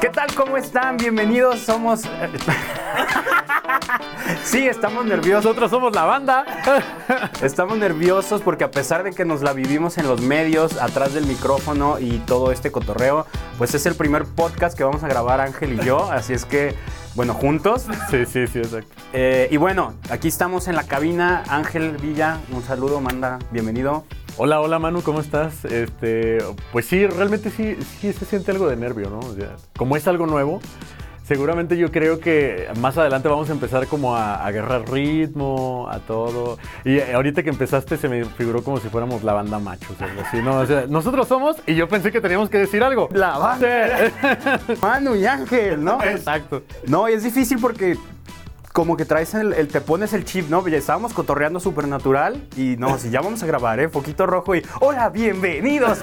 ¿Qué tal? ¿Cómo están? Bienvenidos. Somos. sí, estamos nerviosos. Nosotros somos la banda. Estamos nerviosos porque a pesar de que nos la vivimos en los medios, atrás del micrófono y todo este cotorreo, pues es el primer podcast que vamos a grabar Ángel y yo. Así es que, bueno, juntos. Sí, sí, sí, exacto. Eh, y bueno, aquí estamos en la cabina. Ángel Villa, un saludo, manda, bienvenido. Hola, hola Manu, ¿cómo estás? Este, pues sí, realmente sí, sí se siente algo de nervio, ¿no? O sea, como es algo nuevo, seguramente yo creo que más adelante vamos a empezar como a, agarrar ritmo, a todo. Y ahorita que empezaste se me figuró como si fuéramos la banda machos, algo así, ¿no? O sea, nosotros somos y yo pensé que teníamos que decir algo. La banda. Sí. Manu y Ángel, ¿no? Exacto. No, y es difícil porque como que traes el, el- te pones el chip, ¿no? Ya estábamos cotorreando súper natural y no, si ya vamos a grabar, ¿eh? Foquito rojo y hola, bienvenidos.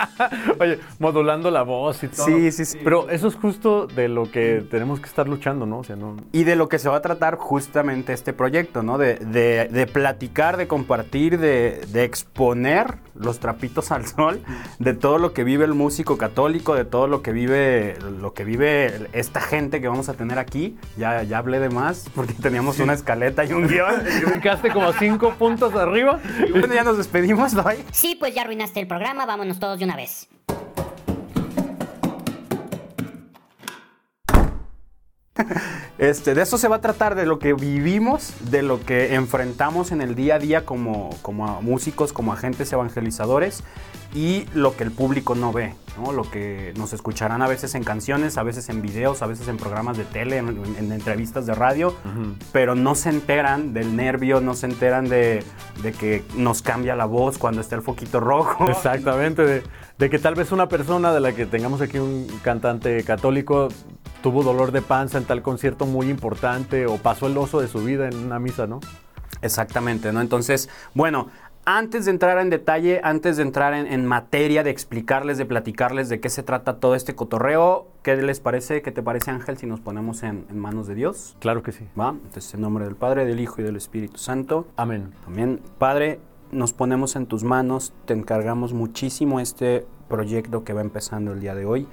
Oye, modulando la voz y todo. Sí, sí, sí. Pero eso es justo de lo que tenemos que estar luchando, ¿no? O sea, no. Y de lo que se va a tratar justamente este proyecto, ¿no? De, de- de platicar, de compartir, de, de exponer los trapitos al sol, de todo lo que vive el músico católico, de todo lo que vive, lo que vive esta gente que vamos a tener aquí. Ya, ya hablé de más porque teníamos una escaleta y un guion. Brincaste como cinco puntos arriba. Y bueno, ya nos despedimos, bye. Sí, pues ya arruinaste el programa, vámonos todos de una vez. Este, de eso se va a tratar, de lo que vivimos, de lo que enfrentamos en el día a día como, como músicos, como agentes evangelizadores y lo que el público no ve, ¿no? lo que nos escucharán a veces en canciones, a veces en videos, a veces en programas de tele, en, en entrevistas de radio, pero no se enteran del nervio, no se enteran de, de que nos cambia la voz cuando está el foquito rojo. Exactamente, de, de que tal vez una persona de la que tengamos aquí un cantante católico tuvo dolor de panza en tal concierto muy importante o pasó el oso de su vida en una misa, ¿no? Exactamente, ¿no? Entonces, bueno, antes de entrar en detalle, antes de entrar en, en materia, de explicarles, de platicarles de qué se trata todo este cotorreo, ¿qué les parece? ¿Qué te parece, Ángel, si nos ponemos en, en manos de Dios? Claro que sí. ¿Va? Entonces, en nombre del Padre, del Hijo y del Espíritu Santo. Amén. También, Padre, nos ponemos en tus manos, te encargamos muchísimo este proyecto que va empezando el día de hoy.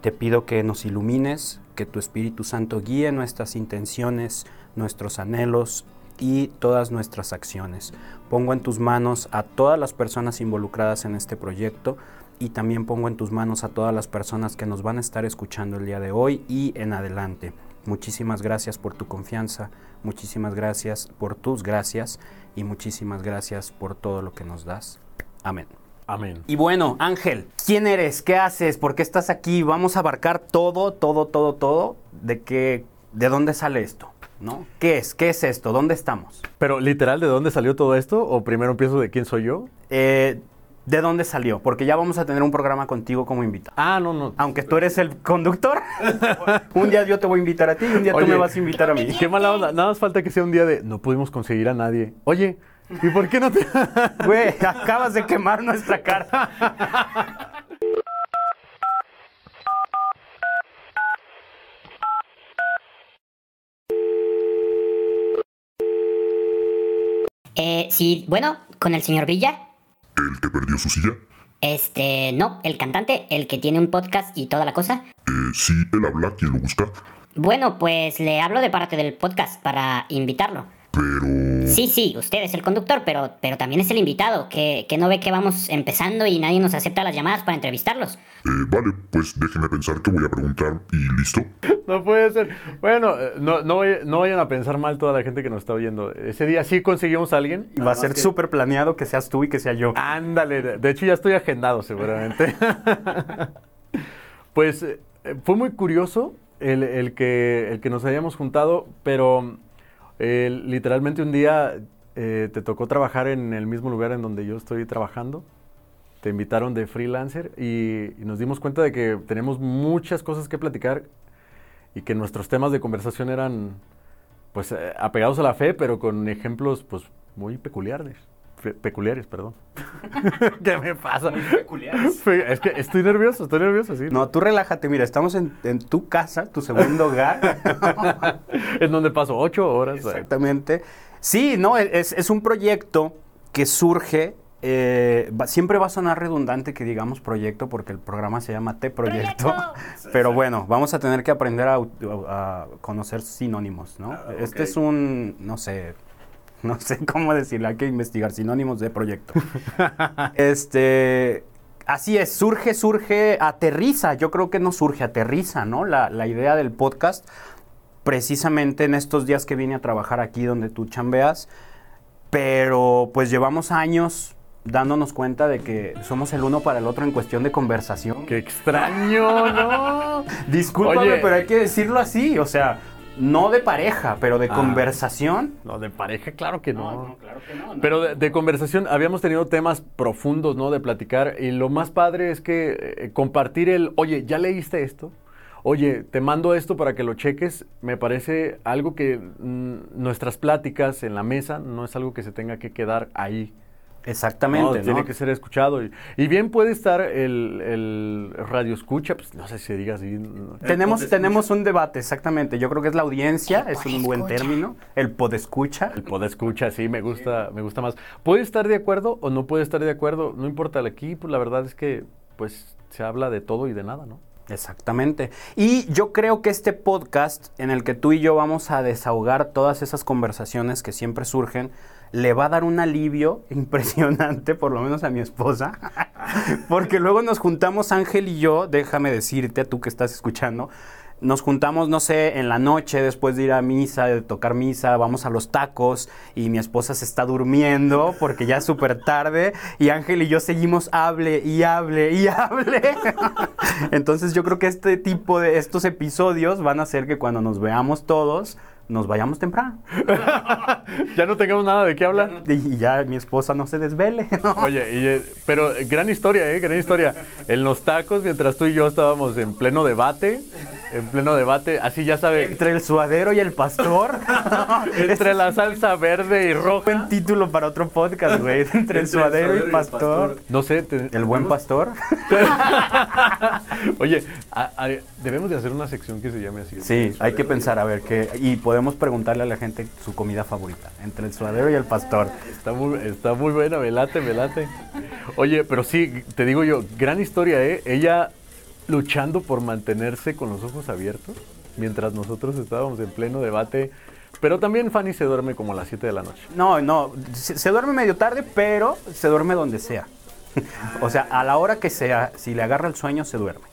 Te pido que nos ilumines, que tu Espíritu Santo guíe nuestras intenciones, nuestros anhelos y todas nuestras acciones. Pongo en tus manos a todas las personas involucradas en este proyecto y también pongo en tus manos a todas las personas que nos van a estar escuchando el día de hoy y en adelante. Muchísimas gracias por tu confianza, muchísimas gracias por tus gracias y muchísimas gracias por todo lo que nos das. Amén. Amén. Y bueno, Ángel, ¿quién eres? ¿Qué haces? ¿Por qué estás aquí? Vamos a abarcar todo, todo, todo, todo. ¿De qué, de dónde sale esto? ¿No? ¿Qué es? ¿Qué es esto? ¿Dónde estamos? Pero literal, ¿de dónde salió todo esto? ¿O primero empiezo de quién soy yo? Eh, ¿De dónde salió? Porque ya vamos a tener un programa contigo como invitado. Ah, no, no. Aunque tú eres el conductor, un día yo te voy a invitar a ti y un día tú me vas a invitar a mí. Qué mala onda. Nada más falta que sea un día de no pudimos conseguir a nadie. Oye, ¿y por qué no te.? Güey, acabas de quemar nuestra cara. Eh, sí, bueno, con el señor Villa. ¿El que perdió su silla? Este, no, el cantante, el que tiene un podcast y toda la cosa. Eh, sí, él habla, ¿quién lo busca? Bueno, pues le hablo de parte del podcast para invitarlo. Pero... Sí, sí, usted es el conductor, pero, pero también es el invitado, que, que no ve que vamos empezando y nadie nos acepta las llamadas para entrevistarlos. Eh, vale, pues déjeme pensar que voy a preguntar y listo. No puede ser. Bueno, eh, no, no, no vayan a pensar mal toda la gente que nos está oyendo. Ese día sí conseguimos a alguien. Va a ser súper planeado que seas tú y que sea yo. Ándale, de de hecho ya estoy agendado seguramente. pues eh, fue muy curioso el, el que, el que nos hayamos juntado, pero eh, literalmente un día eh, te tocó trabajar en el mismo lugar en donde yo estoy trabajando. Te invitaron de freelancer y, nos dimos cuenta de que tenemos muchas cosas que platicar y que nuestros temas de conversación eran pues eh, apegados a la fe, pero con ejemplos pues muy peculiares. Peculiares, perdón. ¿Qué me pasa? peculiares. Es que estoy nervioso, estoy nervioso, sí. No, tú relájate, mira, estamos en, en tu casa, tu segundo hogar. en donde paso ocho horas. Exactamente. Sí, no, es, es un proyecto que surge eh, va- siempre va a sonar redundante que digamos proyecto porque el programa se llama T Proyecto. Pero bueno, vamos a tener que aprender a, a conocer sinónimos, ¿no? Este es un, no sé, no sé cómo decirlo, hay que investigar sinónimos de proyecto. este, así es, surge, surge, aterriza, yo creo que no surge, aterriza, ¿no? La, la idea del podcast, precisamente en estos días que vine a trabajar aquí donde tú chambeas, pero pues llevamos años dándonos cuenta de que somos el uno para el otro en cuestión de conversación. ¡Qué extraño, no! Discúlpame, Oye. pero hay que decirlo así, o sea, no de pareja, pero de Ah. conversación. No, de pareja, claro que no. claro que no. Pero de, de conversación, habíamos tenido temas profundos, ¿no? De platicar. Y lo más padre es que eh, compartir el, oye, ¿ya leíste esto? Oye, te mando esto para que lo cheques. Me parece algo que mm, nuestras pláticas en la mesa no es algo que se tenga que quedar ahí. Exactamente, No, ¿no? Tiene que ser escuchado. Y, y bien puede estar el, el radio escucha, pues no sé si se diga así. no. Tenemos, tenemos un debate, exactamente. Yo creo que es la audiencia, es un buen podescucha. término. El podescucha. El pod escucha, sí, me gusta, me gusta más. Puede estar de acuerdo o no puede estar de acuerdo, no importa. Aquí, pues la verdad es que, pues, se habla de todo y de nada, ¿no? Exactamente. Y yo creo que este podcast en el que tú y yo vamos a desahogar todas esas conversaciones que siempre surgen, le va a dar un alivio impresionante, por lo menos a mi esposa, porque luego nos juntamos Ángel y yo, déjame decirte, tú que estás escuchando, nos juntamos, no sé, en la noche después de ir a misa, de tocar misa, vamos a los tacos y mi esposa se está durmiendo porque ya es súper tarde y Ángel y yo seguimos hable y hable y hable. Entonces yo creo que este tipo de estos episodios van a hacer que cuando nos veamos todos nos vayamos temprano Ya no tengamos nada de qué hablar. y ya mi esposa no se desvele. ¿no? Oye, y, eh, pero eh, gran historia, ¿eh? Gran historia. En los tacos, mientras tú y yo estábamos en pleno debate, en pleno debate, así ya sabe, Entre el suadero y el pastor. entre la salsa verde y roja. Buen título para otro podcast, güey. Entre el suadero y el pastor. No sé, te- El buen pastor. Oye, a- a- debemos de hacer una sección que se llame así. Sí, hay que pensar a ver qué. Y podemos preguntarle a la gente su comida favorita. Entre el suadero y el pastor. Está muy, está muy buena, me late, me late. Oye, pero sí, te digo yo, gran historia, ¿eh? Ella luchando por mantenerse con los ojos abiertos mientras nosotros estábamos en pleno debate. Pero también Fanny se duerme como a las 7 de la noche. No, no. Se, se duerme medio tarde, pero se duerme donde sea. o sea, a la hora que sea, si le agarra el sueño, se duerme.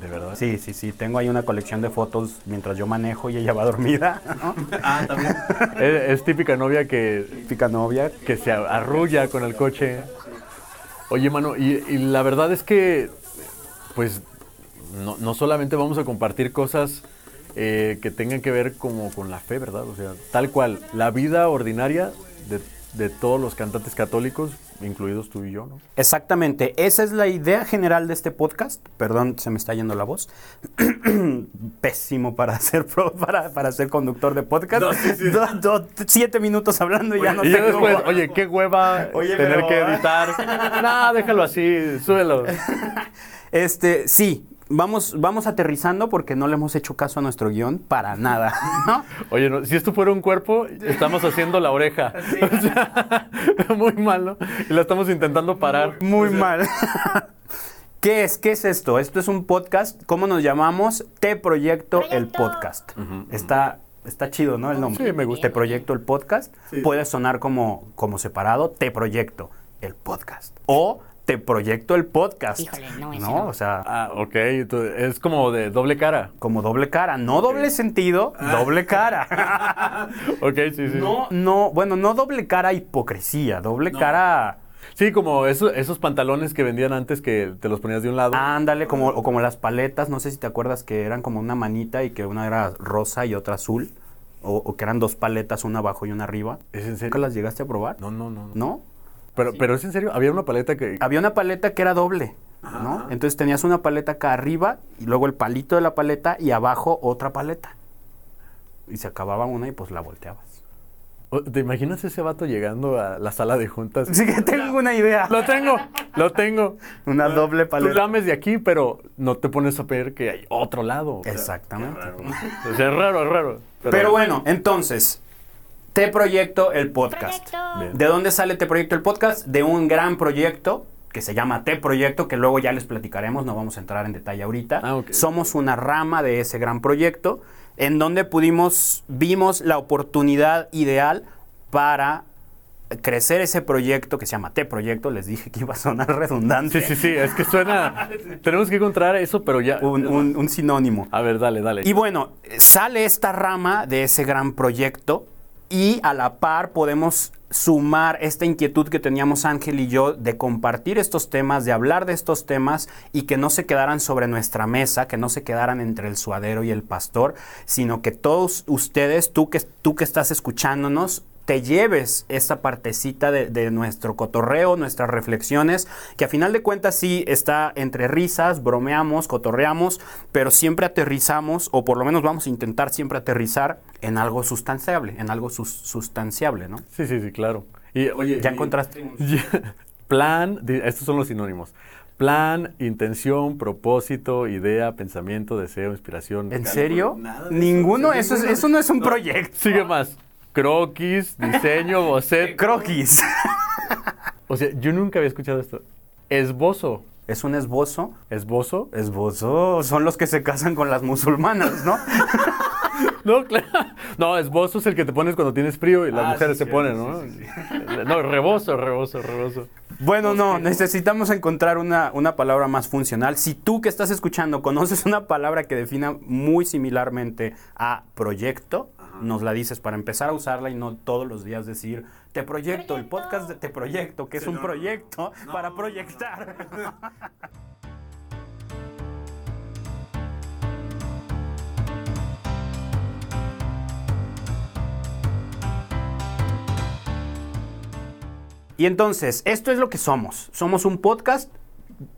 De verdad. Sí, sí, sí. Tengo ahí una colección de fotos mientras yo manejo y ella va dormida. ¿no? Ah, también. es, es típica novia que, Típica novia. que se arrulla con el coche. Oye, mano, y, y la verdad es que, pues, no, no solamente vamos a compartir cosas eh, que tengan que ver como con la fe, ¿verdad? O sea, tal cual, la vida ordinaria de, de todos los cantantes católicos, incluidos tú y yo, ¿no? Exactamente, esa es la idea general de este podcast. Perdón, se me está yendo la voz. Pésimo para ser pro- para, para ser conductor de podcast. Do- do- siete minutos hablando y ya no y tengo después, oye, qué hueva Oye, tener pero- que editar. no, déjalo así, súbelo. Este, sí, vamos, vamos aterrizando porque no le hemos hecho caso a nuestro guion para nada. ¿no? Oye, no, si esto fuera un cuerpo, estamos haciendo la oreja. O sea, muy malo. Y la estamos intentando parar. Muy mal. ¿Qué es? ¿Qué es esto? Esto es un podcast. ¿Cómo nos llamamos? Te Proyecto el Podcast. Está, está chido, ¿no? El nombre. Sí, me gusta. Te Proyecto el Podcast. Puede sonar como, como separado. Te Proyecto el Podcast. O Te Proyecto el Podcast. Híjole, no, ese no. O sea, Ah, ok. entonces, es como de doble cara. como doble cara. No doble sentido, doble cara. Ok, sí, sí. no, no, bueno, no doble cara hipocresía. Doble cara... Sí, como eso- esos pantalones que vendían antes que te los ponías de un lado. Ándale, como, o como las paletas, no sé si te acuerdas que eran como una manita y que una era rosa y otra azul, o, o que eran dos paletas, una abajo y una arriba. ¿Es en ¿Nunca serio? las llegaste a probar? No, no, no. ¿No? Pero, pero es en serio, había una paleta que. Había una paleta que era doble, ¿no? Entonces tenías una paleta acá arriba y luego el palito de la paleta y abajo otra paleta. Y se acababa una y pues la volteabas. ¿Te imaginas ese vato llegando a la sala de juntas? Así que tengo una idea. Lo tengo, lo tengo. Una doble Tú paleta. lames de aquí, pero no te pones a ver que hay otro lado. Exactamente. o sea, es raro, es raro. Pero bueno, entonces, Te Proyecto el podcast. Proyecto. ¿De dónde sale Te Proyecto el podcast? De un gran proyecto que se llama Te Proyecto, que luego ya les platicaremos, no vamos a entrar en detalle ahorita. Ah. Somos una rama de ese gran proyecto en donde pudimos, vimos la oportunidad ideal para crecer ese proyecto que se llama Te Proyecto. Les dije que iba a sonar redundante. Sí, sí, sí, es que suena. Tenemos que encontrar eso, pero ya. Un, un- un sinónimo. A ver, dale, dale. Y bueno, sale esta rama de ese gran proyecto y a la par podemos sumar esta inquietud que teníamos Ángel y yo de compartir estos temas, de hablar de estos temas y que no se quedaran sobre nuestra mesa, que no se quedaran entre el suadero y el pastor, sino que todos ustedes, tú que, tú que estás escuchándonos, te lleves esta partecita de, de nuestro cotorreo, nuestras reflexiones, que a final de cuentas sí está entre risas, bromeamos, cotorreamos, pero siempre aterrizamos, o por lo menos vamos a intentar siempre aterrizar en algo sustanciable, en algo sus- sustanciable, ¿no? Sí, sí, sí, claro. Y oye, Ya y- encontraste un- plan, estos son los sinónimos. Plan, intención, propósito, idea, pensamiento, deseo, inspiración. ¿En serio? Ninguno, eso, es- eso no es un proyecto. Sigue más. Croquis, diseño, boceto. Croquis. O sea, yo nunca había escuchado esto. Esbozo. Es un esbozo. ¿Esbozo? Esbozo son los que se casan con las musulmanas, ¿no? No, claro. No, esbozo es el que te pones cuando tienes frío y las Ah, mujeres sí, se ponen, ¿no? No, rebozo, rebozo, rebozo. Bueno, no, necesitamos encontrar una, una palabra más funcional. Si tú que estás escuchando conoces una palabra que defina muy similarmente a proyecto, nos la dices para empezar a usarla y no todos los días decir te proyecto, el podcast de te proyecto, que es un proyecto para proyectar. Y entonces, esto es lo que somos. Somos un podcast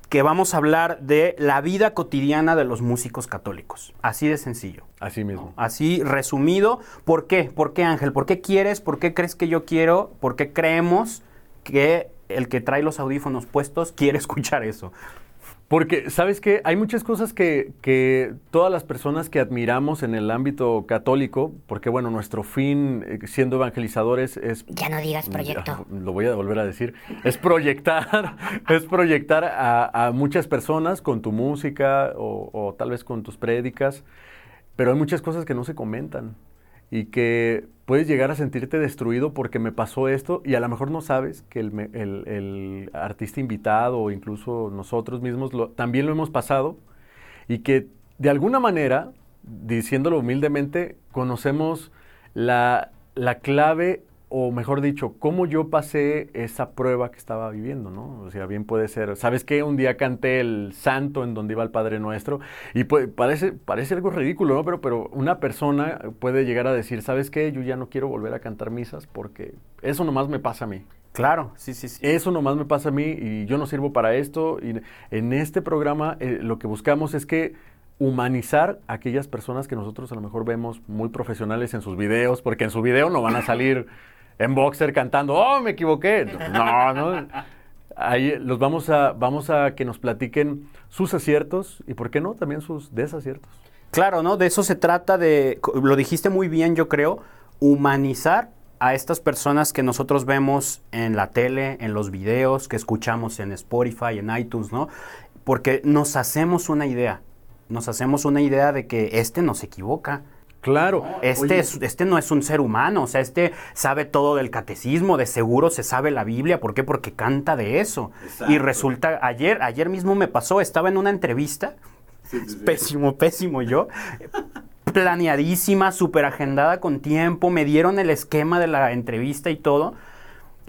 que vamos a hablar de la vida cotidiana de los músicos católicos. Así de sencillo. Así mismo. Así resumido. ¿Por qué? ¿Por qué, Ángel? ¿Por qué quieres? ¿Por qué crees que yo quiero? ¿Por qué creemos que el que trae los audífonos puestos quiere escuchar eso? Porque, ¿sabes qué? Hay muchas cosas que, que todas las personas que admiramos en el ámbito católico, porque bueno, nuestro fin eh, siendo evangelizadores es... Ya no digas proyecto. Ya, Lo voy a volver a decir. Es proyectar, es proyectar a, a muchas personas con tu música o, o tal vez con tus prédicas, pero hay muchas cosas que no se comentan y que puedes llegar a sentirte destruido porque me pasó esto y a lo mejor no sabes que el, el- el artista invitado o incluso nosotros mismos también lo hemos pasado y que de alguna manera, diciéndolo humildemente, conocemos la, la clave o mejor dicho, cómo yo pasé esa prueba que estaba viviendo, ¿no? O sea, bien puede ser, ¿sabes qué? Un día canté el santo en donde iba el Padre Nuestro y parece, parece algo ridículo, ¿no? Pero, pero una persona puede llegar a decir, ¿sabes qué? Yo ya no quiero volver a cantar misas porque eso nomás me pasa a mí. Claro, sí, sí, sí. Eso nomás me pasa a mí y yo no sirvo para esto. Y en este programa eh, lo que buscamos es que humanizar a aquellas personas que nosotros a lo mejor vemos muy profesionales en sus videos, porque en su video no van a salir en boxer cantando, oh, me equivoqué. No, no. Ahí los vamos a, vamos a que nos platiquen sus aciertos y, ¿por qué no? También sus desaciertos. Claro, ¿no? De eso se trata de, lo dijiste muy bien, yo creo, humanizar a estas personas que nosotros vemos en la tele, en los videos, que escuchamos en Spotify, en iTunes, ¿no? Porque nos hacemos una idea, nos hacemos una idea de que este no se equivoca. Claro. Este, Oye, es- este no es un ser humano, o sea, este sabe todo del catecismo, de seguro se sabe la Biblia, ¿por qué? Porque canta de eso. Y resulta, ayer, ayer mismo me pasó, estaba en una entrevista, pésimo, pésimo yo, planeadísima, súper agendada con tiempo, me dieron el esquema de la entrevista y todo.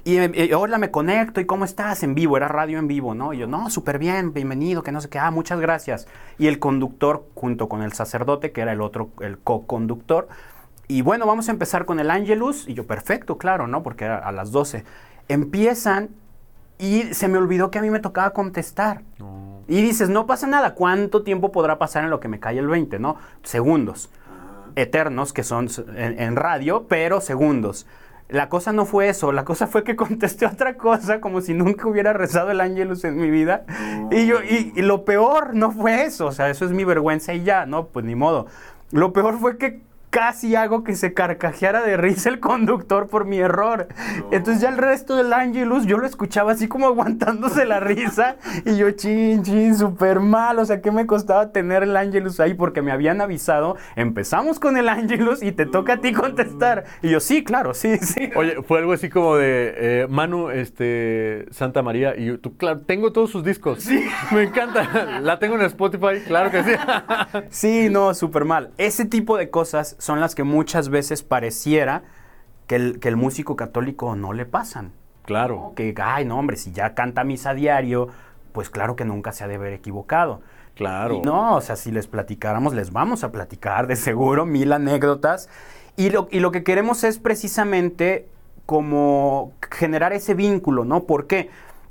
Y eh, hola, me conecto, ¿y cómo estás? En vivo, era radio en vivo, ¿no? Y yo, no, súper bien, bienvenido, que no sé qué, ah, muchas gracias. Y el conductor, junto con el sacerdote, que era el otro, el co-conductor, y bueno, vamos a empezar con el Angelus, y yo, perfecto, claro, ¿no? Porque era a las 12. Empiezan y se me olvidó que a mí me tocaba contestar. no. Y dices, no pasa nada, ¿cuánto tiempo podrá pasar en lo que me cae el 20, no? Segundos. Eternos, que son en radio, pero segundos. La cosa no fue eso, la cosa fue que contesté otra cosa como si nunca hubiera rezado el ángelus en mi vida. Y yo, y, y lo peor no fue eso, o sea, eso es mi vergüenza y ya, no, pues ni modo. Lo peor fue que casi hago que se carcajeara de risa el conductor por mi error. Entonces ya el resto del Angelus yo lo escuchaba así como aguantándose la risa y yo chin, chin, súper mal. O sea, ¿qué me costaba tener el Angelus ahí? Porque me habían avisado, empezamos con el Angelus y te toca a ti contestar. Y yo, sí, claro, sí, sí. Oye, fue algo así como de eh, Manu, este, Santa María, y yo, tú, claro, tengo todos sus discos. Sí. Me encanta. La tengo en Spotify, claro que sí. Sí, no, súper mal. Ese tipo de cosas son las que muchas veces pareciera que el, que el músico católico no le pasan. Claro. Que, ay, no, hombre, si ya canta misa diario, pues claro que nunca se ha de haber equivocado. Claro. Y no, o sea, si les platicáramos, les vamos a platicar de seguro mil anécdotas. Y lo, y lo que queremos es precisamente como generar ese vínculo, ¿no? ¿Por qué?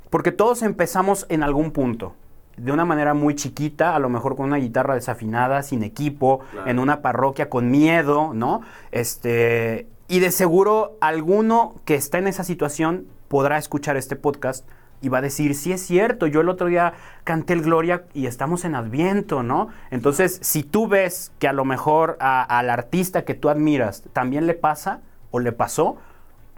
Porque todos empezamos en algún punto de una manera muy chiquita, a lo mejor con una guitarra desafinada, sin equipo, en una parroquia con miedo, ¿no? Este, y de seguro alguno que está en esa situación podrá escuchar este podcast y va a decir, sí es cierto, yo el otro día canté el Gloria y estamos en Adviento, ¿no? Entonces, si tú ves que a lo mejor al artista que tú admiras también le pasa o le pasó,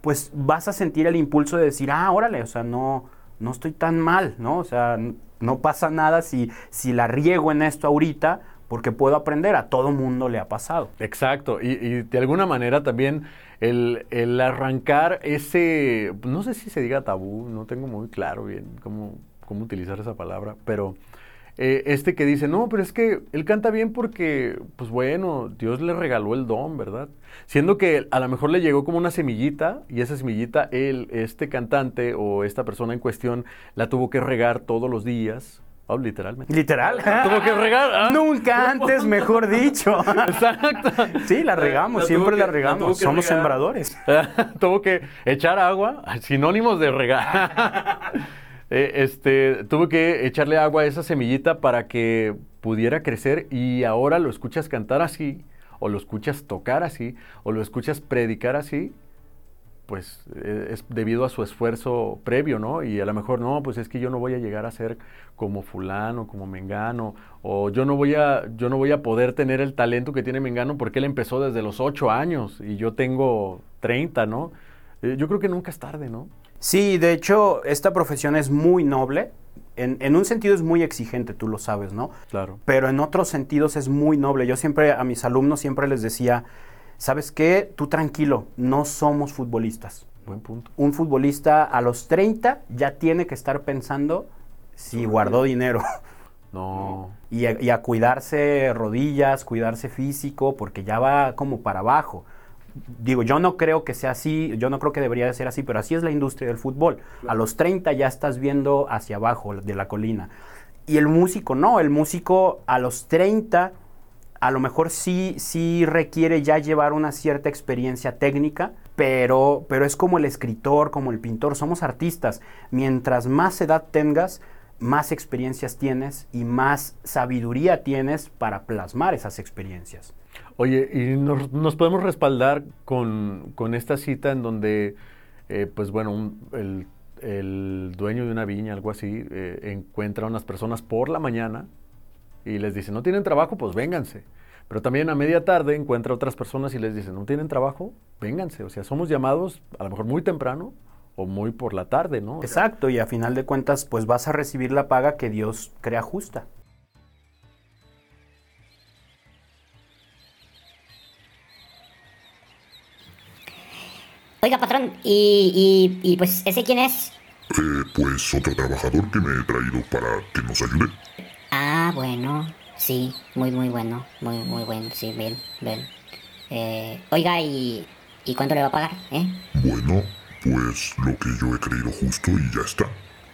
pues vas a sentir el impulso de decir, ah, órale, o sea, no, no estoy tan mal, ¿no? O sea, no pasa nada si, si la riego en esto ahorita, porque puedo aprender, a todo mundo le ha pasado. Exacto, y, y de alguna manera también el, el, arrancar ese, no sé si se diga tabú, no tengo muy claro bien cómo, cómo utilizar esa palabra, pero eh, este que dice, no, pero es que él canta bien porque, pues bueno, Dios le regaló el don, ¿verdad? Siendo que a lo mejor le llegó como una semillita y esa semillita, él, este cantante o esta persona en cuestión, la tuvo que regar todos los días. Oh, literalmente. Literal. Tuvo que regar. ¿ah? Nunca antes, mejor dicho. Exacto. Sí, la regamos, La siempre la regamos. la Somos regar. sembradores. tuvo que echar agua, sinónimos de regar. Eh, este, tuvo que echarle agua a esa semillita para que pudiera crecer y ahora lo escuchas cantar así, o lo escuchas tocar así, o lo escuchas predicar así, pues eh, es debido a su esfuerzo previo, ¿no? Y a lo mejor, no, pues es que yo no voy a llegar a ser como fulano, como mengano, o yo no voy a, yo no voy a poder tener el talento que tiene mengano porque él empezó desde los ocho años y yo tengo 30, ¿no? Eh, yo creo que nunca es tarde, ¿no? Sí, de hecho, esta profesión es muy noble. En, en un sentido es muy exigente, tú lo sabes, ¿no? Claro. pero en otros sentidos es muy noble. Yo siempre a mis alumnos siempre les decía, ¿sabes qué? Tú tranquilo, no somos futbolistas. Buen punto. Un futbolista a los 30 ya tiene que estar pensando si guardó dinero No. y a, y a cuidarse rodillas, cuidarse físico, porque ya va como para abajo. Digo, yo no creo que sea así, yo no creo que debería de ser así, pero así es la industria del fútbol. A los 30 ya estás viendo hacia abajo de la colina. Y el músico no, el músico a los 30 a lo mejor sí, sí requiere ya llevar una cierta experiencia técnica, pero, pero es como el escritor, como el pintor, somos artistas. Mientras más edad tengas, más experiencias tienes y más sabiduría tienes para plasmar esas experiencias. Oye, y nos, nos podemos respaldar con, con esta cita en donde, eh, pues bueno, un- el, el dueño de una viña, algo así, eh, encuentra a unas personas por la mañana y les dice, no tienen trabajo, pues vénganse. Pero también a media tarde encuentra otras personas y les dice, no tienen trabajo, vénganse. O sea, somos llamados a lo mejor muy temprano o muy por la tarde, ¿no? Exacto, y a final de cuentas, pues vas a recibir la paga que Dios crea justa. Oiga, patrón, y, y, y pues, ¿ese quién es? Eh, pues otro trabajador que me he traído para que nos ayude. Ah, bueno, sí, muy, muy bueno, muy, muy bueno, sí, bien, bien. Eh, oiga, ¿y, ¿y cuánto le va a pagar, eh? Bueno, pues lo que yo he creído justo y ya está.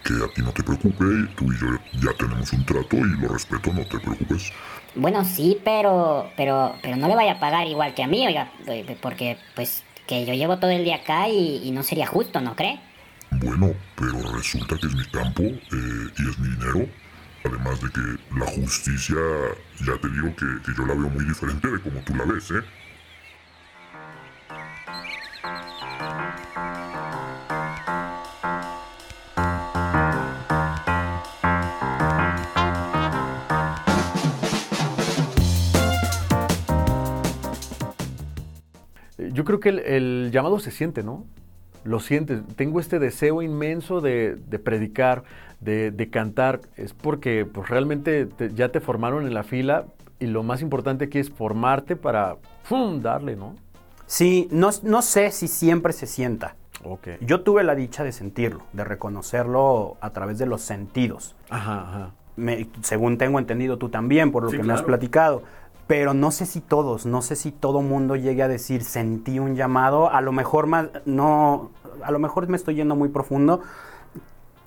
Que a ti no te preocupe, tú y yo ya tenemos un trato y lo respeto, no te preocupes. Bueno, sí, pero, pero, pero no le vaya a pagar igual que a mí, oiga, eh, porque, pues, que yo llevo todo el día acá y, no sería justo, ¿no cree? Bueno, pero resulta que es mi campo eh, y es mi dinero. Además de que la justicia, ya te digo que, que yo la veo muy diferente de como tú la ves, ¿eh? Yo creo que el, el llamado se siente, ¿no? Lo sientes. Tengo este deseo inmenso de, de predicar, de, de cantar. Es porque pues, realmente te- ya te formaron en la fila y lo más importante aquí es formarte para ¡fum! darle, ¿no? Sí, no, no sé si siempre se sienta. Ok. Yo tuve la dicha de sentirlo, de reconocerlo a través de los sentidos. Ajá, ajá. Me- según tengo entendido tú también, por lo Sí, que me has platicado. Pero no sé si todos, no sé si todo mundo llegue a decir sentí un llamado. A lo mejor más, no, a lo mejor me estoy yendo muy profundo.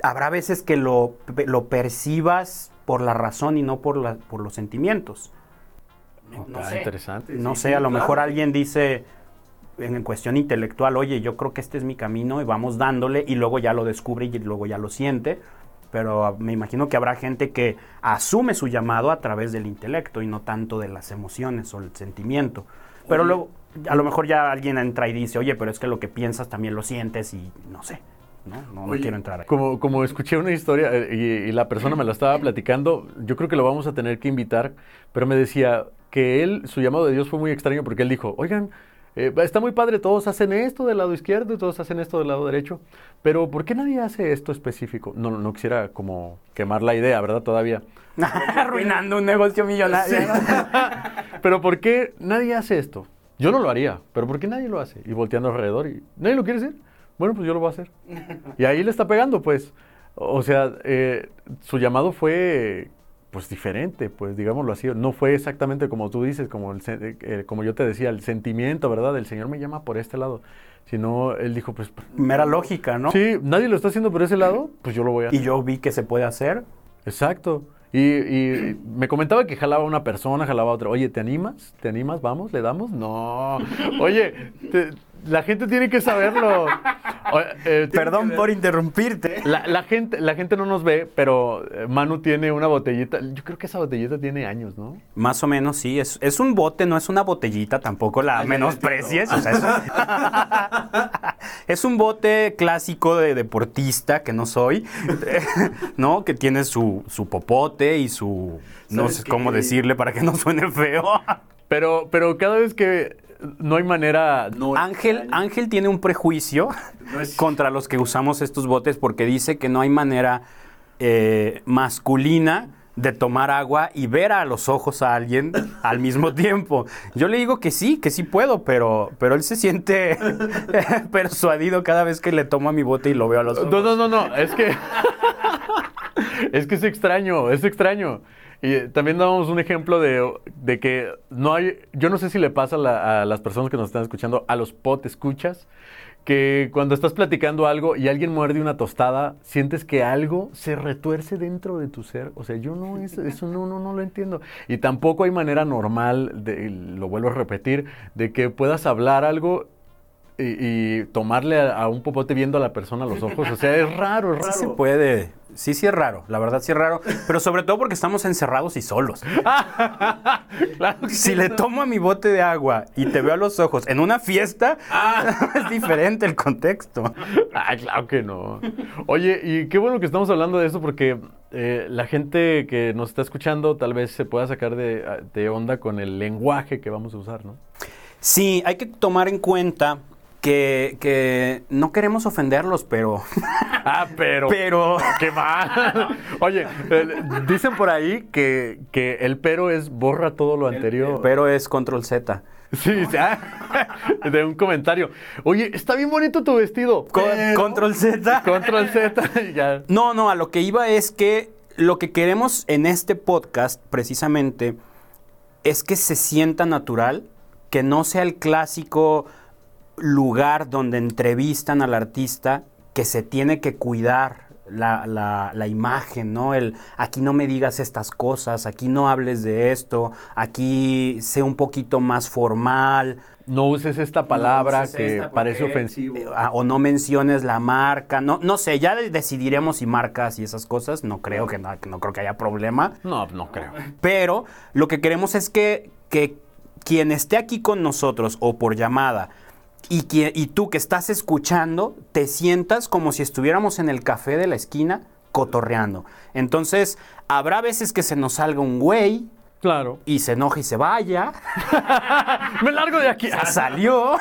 Habrá veces que lo, lo percibas por la razón y no por, la, por los sentimientos. No sé. interesante. No sí, sé, sí, a lo claro. mejor alguien dice en, en cuestión intelectual, oye, yo creo que este es mi camino y vamos dándole y luego ya lo descubre y luego ya lo siente. Pero me imagino que habrá gente que asume su llamado a través del intelecto y no tanto de las emociones o el sentimiento. Pero luego, a lo mejor ya alguien entra y dice, oye, pero es que lo que piensas también lo sientes y no sé. No, no, quiero entrar ahí. Como, como escuché una historia eh, y, y la persona me la estaba platicando, yo creo que lo vamos a tener que invitar, pero me decía que él, su llamado de Dios fue muy extraño porque él dijo, oigan, eh, está muy padre, todos hacen esto del lado izquierdo y todos hacen esto del lado derecho, pero ¿por qué nadie hace esto específico? No, no quisiera como quemar la idea, ¿verdad? Todavía. Arruinando un negocio millonario. Pero ¿por qué nadie hace esto? Yo no lo haría, pero ¿por qué nadie lo hace? Y volteando alrededor y nadie lo quiere hacer. Bueno, pues yo lo voy a hacer. Y ahí le está pegando, pues. O sea, eh, su llamado fue pues diferente, pues digámoslo así. No fue exactamente como tú dices, como, el, sen- eh, como yo te decía, el sentimiento, ¿verdad? El Señor me llama por este lado. Sino él dijo, pues, Mera lógica, ¿no? sí, nadie lo está haciendo por ese lado, pues yo lo voy a hacer. Y yo vi que se puede hacer. Exacto. Y, y me comentaba que jalaba una persona, jalaba otra. Oye, ¿te animas? ¿Te animas? ¿Vamos? ¿Le damos? No. Oye, te- la gente tiene que saberlo. Eh, Perdón que- por interrumpirte. La, la gente, la gente no nos ve, pero eh, Manu tiene una botellita. Yo creo que esa botellita tiene años, ¿no? Más o menos, sí. Es, es un bote, no es una botellita, tampoco la menosprecies. o sea, es, es un bote clásico de deportista, que no soy, ¿no? Que tiene su, su popote y su... No ¿Sabes sé qué? cómo decirle para que no suene feo. Pero, pero cada vez que no hay manera. No, Ángel, Ángel tiene un prejuicio No es- contra los que usamos estos botes porque dice que no hay manera eh, masculina de tomar agua y ver a los ojos a alguien al mismo tiempo. Yo le digo que sí, que sí puedo, pero, pero él se siente persuadido cada vez que le tomo a mi bote y lo veo a los ojos. No, no, no, no, es que es que es extraño, es extraño. Y también damos un ejemplo de, de que no hay, yo no sé si le pasa a, la- a las personas que nos están escuchando, a los pot escuchas, que cuando estás platicando algo y alguien muerde una tostada, sientes que algo se retuerce dentro de tu ser. O sea, yo no, es- eso no, no, no lo entiendo. Y tampoco hay manera normal, de, lo vuelvo a repetir, de que puedas hablar algo y, y tomarle a, a un popote viendo a la persona a los ojos. O sea, es raro, es Sí raro. se puede. Sí, sí es raro. La verdad sí es raro. Pero sobre todo porque estamos encerrados y solos. Claro Si le tomo a mi bote de agua y te veo a los ojos en una fiesta, Ah. es diferente el contexto. Ay, claro que no. Oye, y qué bueno que estamos hablando de eso porque eh, la gente que nos está escuchando tal vez se pueda sacar de, de onda con el lenguaje que vamos a usar, ¿no? Sí, hay que tomar en cuenta que, que no queremos ofenderlos, pero... Ah, pero... Pero... ¡Qué mal! Oye, eh, dicen por ahí que, que el pero es borra todo lo anterior. Pero es control Z. Sí, sí, ah, de un comentario. Oye, está bien bonito tu vestido. Con- pero- Control Z. Control Z. ya. No, no, a lo que iba es que lo que queremos en este podcast, precisamente, es que se sienta natural, que no sea el clásico lugar donde entrevistan al artista que se tiene que cuidar la, la- la imagen, ¿no? El aquí no me digas estas cosas, aquí no hables de esto, aquí sé un poquito más formal, No uses esta palabra uses que esta parece ofensivo. eh, ah, o no menciones la marca, no, no sé, ya de- decidiremos si marcas y esas cosas, no creo que no, no creo que haya problema, No, no creo. pero lo que queremos es que, que quien esté aquí con nosotros o por llamada y, tú que estás escuchando, te sientas como si estuviéramos en el café de la esquina cotorreando. Entonces, habrá veces que se nos salga un güey, Claro. y se enoja y se vaya. Me largo de aquí. Se salió.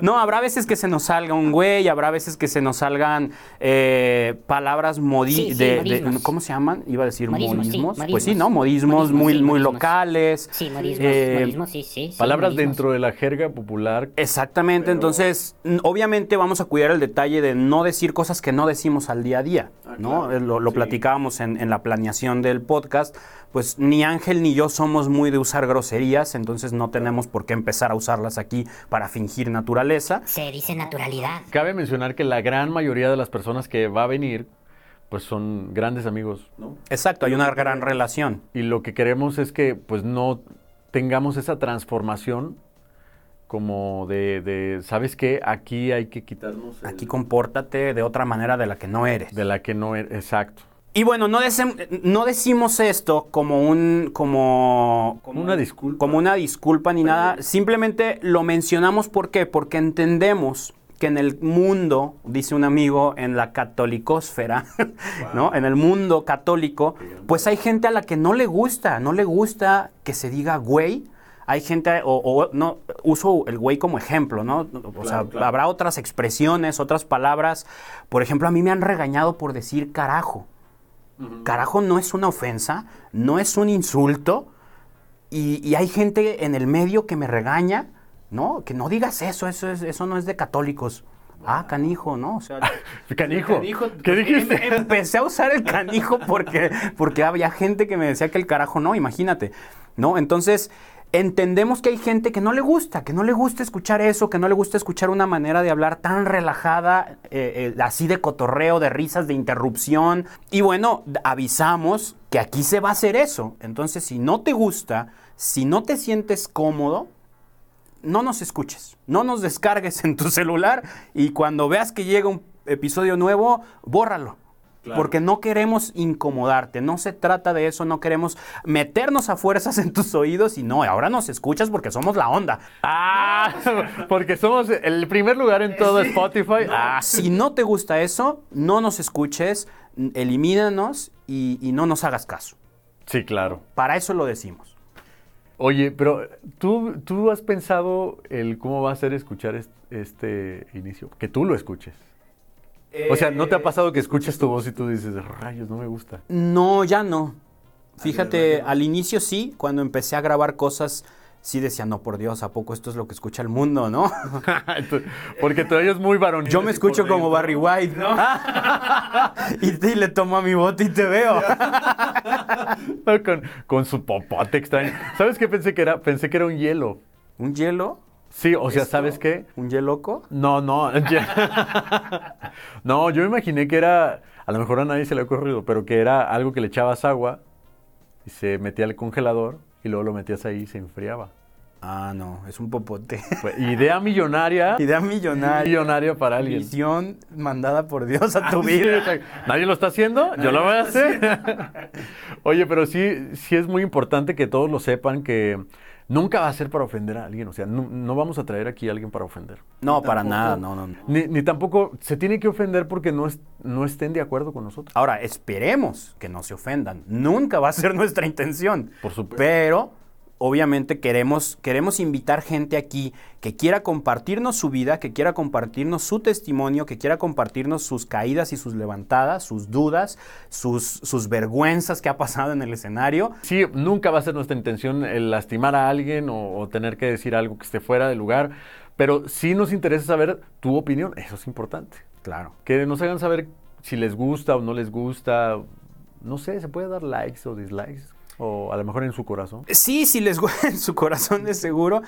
No, habrá veces que se nos salga un güey, habrá veces que se nos salgan eh, palabras modi Sí, sí, de, de- modismos. ¿Cómo se llaman? Iba a decir Modismos, modismos. sí, Pues modismos. sí, ¿no? Modismos, Modismos, muy, sí, muy modismos. locales. Sí, modismos, Eh, modismos, sí, sí. sí, Palabras modismos. dentro de la jerga popular. Exactamente, entonces obviamente vamos a cuidar el detalle de no decir cosas que no decimos al día a día, ¿no? Eh, Lo, lo platicábamos en, en la planeación del podcast, pues ni Ángel ni yo somos muy de usar groserías, entonces no tenemos por qué empezar a usarlas aquí para fingir naturaleza. Se dice naturalidad. Cabe mencionar que la gran mayoría de las personas que va a venir, pues son grandes amigos, ¿no? Exacto, hay una gran relación. Y lo que queremos es que, pues, no tengamos esa transformación como de, de, ¿sabes qué? Aquí hay que quitarnos el- Aquí compórtate de otra manera de la que no eres. de la que no es exacto. Y bueno, no, no decimos esto como un como, como Una disculpa. como una disculpa ni nada. Simplemente lo mencionamos ¿por qué? Porque entendemos que en el mundo, dice un amigo, en la catolicósfera, ¿no? En el mundo católico, pues hay gente a la que no le gusta, no le gusta que se diga güey. Hay gente, o, o no, uso el güey como ejemplo, ¿no? O sea, habrá otras expresiones, otras palabras. Por ejemplo, a mí me han regañado por decir carajo. Carajo no es una ofensa, no es un insulto. Y, y hay gente en el medio que me regaña, ¿no? Que no digas eso, eso, es, eso no es de católicos. Ah, canijo, ¿no? O sea, Canijo, ¿qué dijiste? em- Empecé a usar el canijo porque, porque había gente que me decía que el carajo no, imagínate, ¿no? Entonces, entendemos que hay gente que no le gusta, que no le gusta escuchar eso, que no le gusta escuchar una manera de hablar tan relajada, eh, eh, así de cotorreo, de risas, de interrupción. Y bueno, avisamos que aquí se va a hacer eso. Entonces, si no te gusta, si no te sientes cómodo, no nos escuches, no nos descargues en tu celular y cuando veas que llega un episodio nuevo, bórralo. Porque no queremos incomodarte, no se trata de eso, no queremos meternos a fuerzas en tus oídos y no, ahora nos escuchas porque somos la onda. Ah, porque somos el primer lugar en todo Spotify. Ah, Si no te gusta eso, no nos escuches, elimínanos y, y no nos hagas caso. sí, claro. Para eso lo decimos. Oye, pero ¿tú, tú has pensado el cómo va a ser escuchar es- este, inicio? Que tú lo escuches. O sea, ¿no te ha pasado que escuches tu voz y tú dices, rayos, no me gusta? No, ya no. Fíjate, al inicio sí, cuando empecé a grabar cosas, sí decía, no, por Dios, ¿a poco esto es lo que escucha el mundo, no? Porque tú eres muy varonil. Yo me escucho como dentro. Barry White, ¿no? y, te- y le tomo a mi bote y te veo. con, con su popote extraño. ¿Sabes qué pensé que era? Pensé que era un hielo. ¿Un hielo? Sí, o sea, ¿sabes qué? ¿Un yeloco? No, no. no, yo me imaginé que era, a lo mejor a nadie se le ha ocurrido, pero que era algo que le echabas agua y se metía al congelador y luego lo metías ahí y se enfriaba. Ah, no, es un popote. Idea millonaria. Idea millonaria. millonaria para alguien. Misión mandada por Dios a tu vida. Nadie lo está haciendo, yo lo voy a hacer. Oye, pero sí, sí es muy importante que todos lo sepan que nunca va a ser para ofender a alguien. O sea, no, no vamos a traer aquí a alguien para ofender. No, para nada, no, no, no. Ni, ni tampoco se tiene que ofender porque no, es- no estén de acuerdo con nosotros. Ahora, esperemos que no se ofendan. Nunca va a ser nuestra intención. Por supuesto. Pero, obviamente, queremos, queremos invitar gente aquí que quiera compartirnos su vida, que quiera compartirnos su testimonio, que quiera compartirnos sus caídas y sus levantadas, sus dudas, sus, sus vergüenzas que ha pasado en el escenario. Sí, nunca va a ser nuestra intención el lastimar a alguien o, o tener que decir algo que esté fuera de lugar, pero sí nos interesa saber tu opinión, eso es importante. Claro. Que nos hagan saber si les gusta o no les gusta, no sé, se puede dar likes o dislikes, o a lo mejor en su corazón. Sí, si les gusta en su corazón de seguro.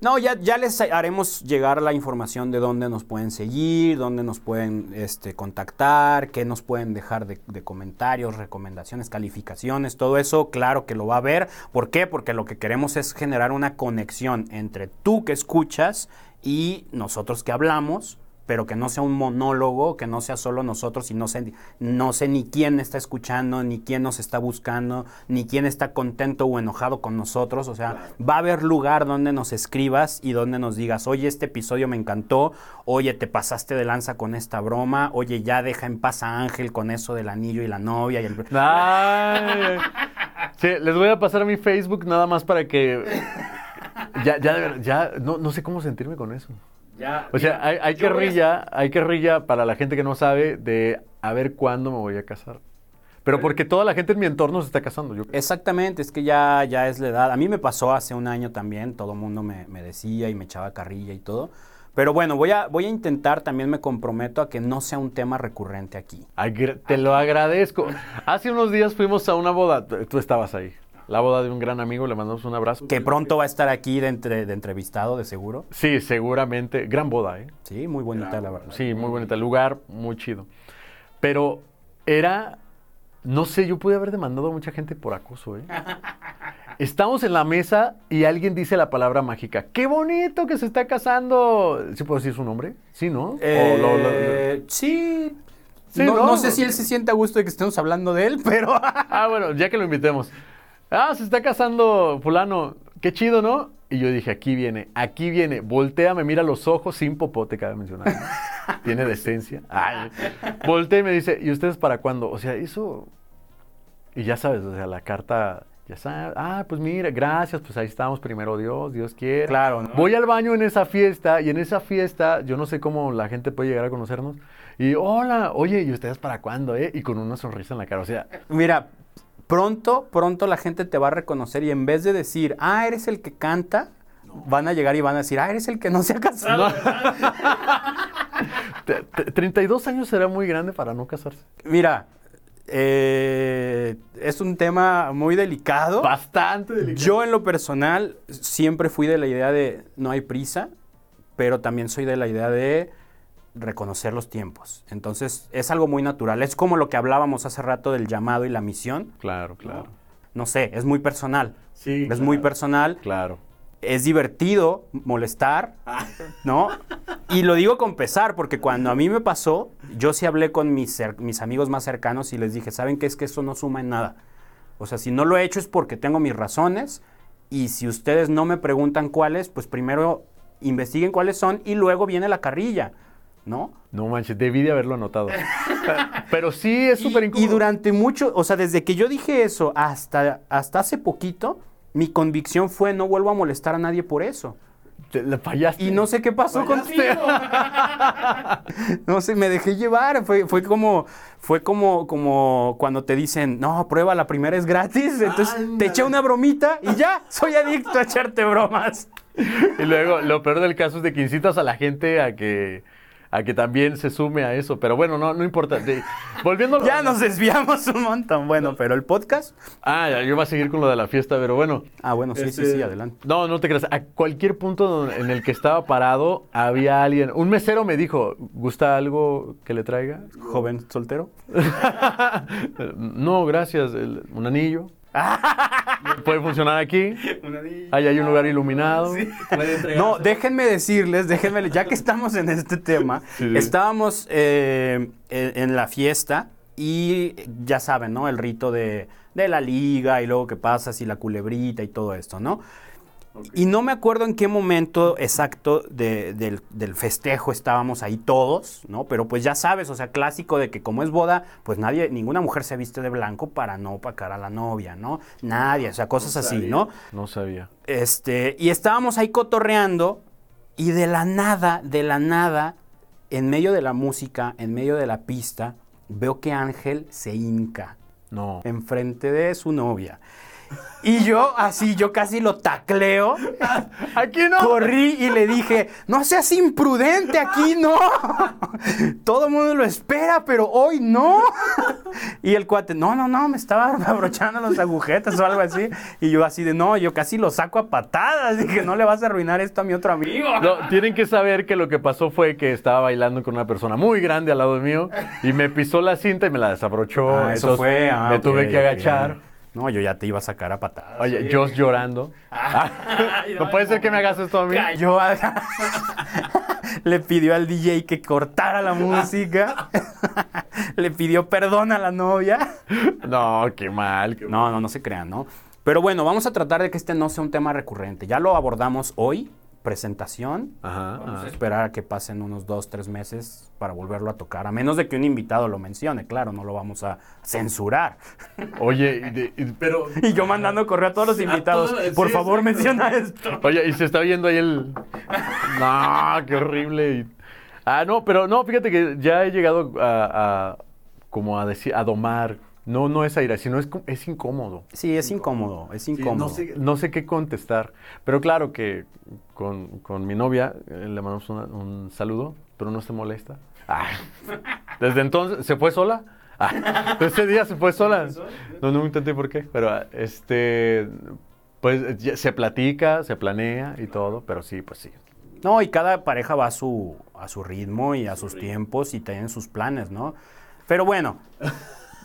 No, ya, ya les haremos llegar la información de dónde nos pueden seguir, dónde nos pueden este, contactar, qué nos pueden dejar de, de comentarios, recomendaciones, calificaciones, todo eso, claro que lo va a ver. ¿Por qué? Porque lo que queremos es generar una conexión entre tú que escuchas y nosotros que hablamos pero que no sea un monólogo, que no sea solo nosotros y no sé, no sé ni quién está escuchando, ni quién nos está buscando, ni quién está contento o enojado con nosotros. O sea, va a haber lugar donde nos escribas y donde nos digas, oye, este episodio me encantó, oye, te pasaste de lanza con esta broma, oye, ya deja en paz a Ángel con eso del anillo y la novia y el... Ay, Sí, les voy a pasar mi Facebook nada más para que. Ya, ya, ya, no, no sé cómo sentirme con eso. Ya, O sea, hay, hay que rilla, hay que rilla para la gente que no sabe de a ver cuándo me voy a casar. Pero porque toda la gente en mi entorno se está casando. Yo, Exactamente, es que ya, ya es la edad. A mí me pasó hace un año también, todo el mundo me, me decía y me echaba carrilla y todo. Pero bueno, voy a, voy a intentar, también me comprometo a que no sea un tema recurrente aquí. Te lo agradezco. Hace unos días fuimos a una boda. Tú estabas ahí. La boda de un gran amigo, le mandamos un abrazo. Que pronto va a estar aquí de, entre- de entrevistado, de seguro. Sí, seguramente. Gran boda, ¿eh? Sí, muy bonita la verdad. Sí, muy bonita. El lugar, muy chido. Pero era, no sé, yo pude haber demandado a mucha gente por acoso, ¿eh? Estamos en la mesa y alguien dice la palabra mágica. ¡Qué bonito que se está casando! ¿Sí puedo decir su nombre? Sí, ¿no? O lo- lo- lo- Eh, sí. Sí, no, ¿no? no sé si él se siente a gusto de que estemos hablando de él, pero... Ah, bueno, ya que lo invitemos. Ah, se está casando fulano. Qué chido, ¿no? Y yo dije, aquí viene, aquí viene. Voltea, me mira los ojos, sin popote, cabe mencionar. ¿no? Tiene decencia. Ay. Voltea y me dice, ¿y ustedes para cuándo? O sea, eso... Y ya sabes, o sea, la carta... Ya sabes, ah, pues mira, gracias, pues ahí estamos, primero Dios, Dios quiere. Claro, ¿no? Voy al baño en esa fiesta y en esa fiesta, yo no sé cómo la gente puede llegar a conocernos. Y hola, oye, ¿y ustedes para cuándo, eh? Y con una sonrisa en la cara, o sea, Mira, pronto, pronto la gente te va a reconocer y en vez de decir, ah, eres el que canta, van a llegar y van a decir, ah, eres el que no se ha casado. Te- te- 32 años será muy grande para no casarse. Mira, eh, es un tema muy delicado. Bastante delicado. Yo en lo personal siempre fui de la idea de no hay prisa, pero también soy de la idea de reconocer los tiempos. Entonces es algo muy natural. Es como lo que hablábamos hace rato del llamado y la misión. Claro, claro. No sé, es muy personal. Sí. Es muy personal. Claro. Es divertido molestar, ¿no? Y lo digo con pesar, porque cuando a mí me pasó, yo sí hablé con mis, mis amigos más cercanos y les dije, ¿saben qué? Es que eso no suma en nada. O sea, si no lo he hecho es porque tengo mis razones y si ustedes no me preguntan cuáles, pues primero investiguen cuáles son y luego viene la carrilla, ¿no? No manches, debí de haberlo anotado. Pero, sí es Y- súper y, incómodo. durante mucho, o sea, desde que yo dije eso hasta, hasta hace poquito, mi convicción fue no vuelvo a molestar a nadie por eso. Te- le fallaste. Y no sé qué pasó contigo. no sé, me dejé llevar. Fue, fue como, fue como, como cuando te dicen, no, prueba, la primera es gratis. Entonces te eché una bromita y ya, soy adicto a echarte bromas. Y luego, lo peor del caso es de que incitas a la gente a que, a que también se sume a eso. Pero bueno, no, no importa. De- volviendo a lo- Ya nos desviamos un montón. Bueno, pero el podcast. Ah, ya, yo voy a seguir con lo de la fiesta, pero bueno. Ah, bueno, sí, sí, Este, sí, adelante. No, no te creas. A cualquier punto en el que estaba parado, había alguien. Un mesero me dijo, ¿gusta algo que le traiga? Joven soltero. no, gracias. el- un anillo. Puede funcionar aquí. Ahí hay un lugar iluminado. No, déjenme decirles, déjenme, ya que estamos en este tema, Sí, sí. estábamos eh, en, en la fiesta y ya saben, ¿no? El rito de, de la liga y luego qué pasa si la culebrita y todo esto, ¿no? Y no me acuerdo en qué momento exacto de- del, del festejo estábamos ahí todos, ¿no? Pero pues ya sabes, o sea, clásico de que como es boda, pues nadie, ninguna mujer se viste de blanco para no opacar a la novia, ¿no? Nadie, o sea, cosas así, ¿no? No sabía. Este, y estábamos ahí cotorreando y de la nada, de la nada, en medio de la música, en medio de la pista, veo que Ángel se hinca No. enfrente de su novia. Y yo así, yo casi lo tacleo. Aquí no. Corrí y le dije, no seas imprudente, aquí no. Todo el mundo lo espera, pero hoy no. Y el cuate, no, no, no, me estaba abrochando las agujetas o algo así. Y yo así de, no, yo casi lo saco a patadas. Dije, no le vas a arruinar esto a mi otro amigo. No, tienen que saber que lo que pasó fue que estaba bailando con una persona muy grande al lado mío y me pisó la cinta y me la desabrochó. Ah, eso Entonces, fue. ah, me ok, tuve que agachar. No, yo ya te iba a sacar a patadas. Oye, yo llorando. Ah, no puede ser que me hagas esto a mí. Yo le pidió al DJ que cortara la música. le pidió perdón a la novia. No, qué mal. qué- No, no, no se crean, ¿no? Pero bueno, vamos a tratar de que este no sea un tema recurrente. Ya lo abordamos hoy, presentación. Ajá, Vamos ajá. a esperar a que pasen unos dos, tres meses para volverlo a tocar. A menos de que un invitado lo mencione, claro, no lo vamos a censurar. Oye, y de- y- pero... Y yo mandando correo a todos los invitados. todos, Por sí, favor, menciona esto. Oye, y se está oyendo ahí el... No, qué horrible. Ah, no, pero no, fíjate que ya he llegado a, a- como a decir, a domar. No, no es aire, sino es, es incómodo. Sí, es incómodo, es Sí, incómodo. no, sé, no sé qué contestar. Pero claro que con, con mi novia eh, le mandamos una- un saludo, pero no se molesta. Ah, desde entonces, ¿se fue sola? Ah, ese día se fue sola. No, no entendí por qué. Pero ah, este, pues se platica, se planea y todo, pero sí, pues sí. No, y cada pareja va a su, a su ritmo y a sus tiempos y tienen sus planes, ¿no? Pero bueno,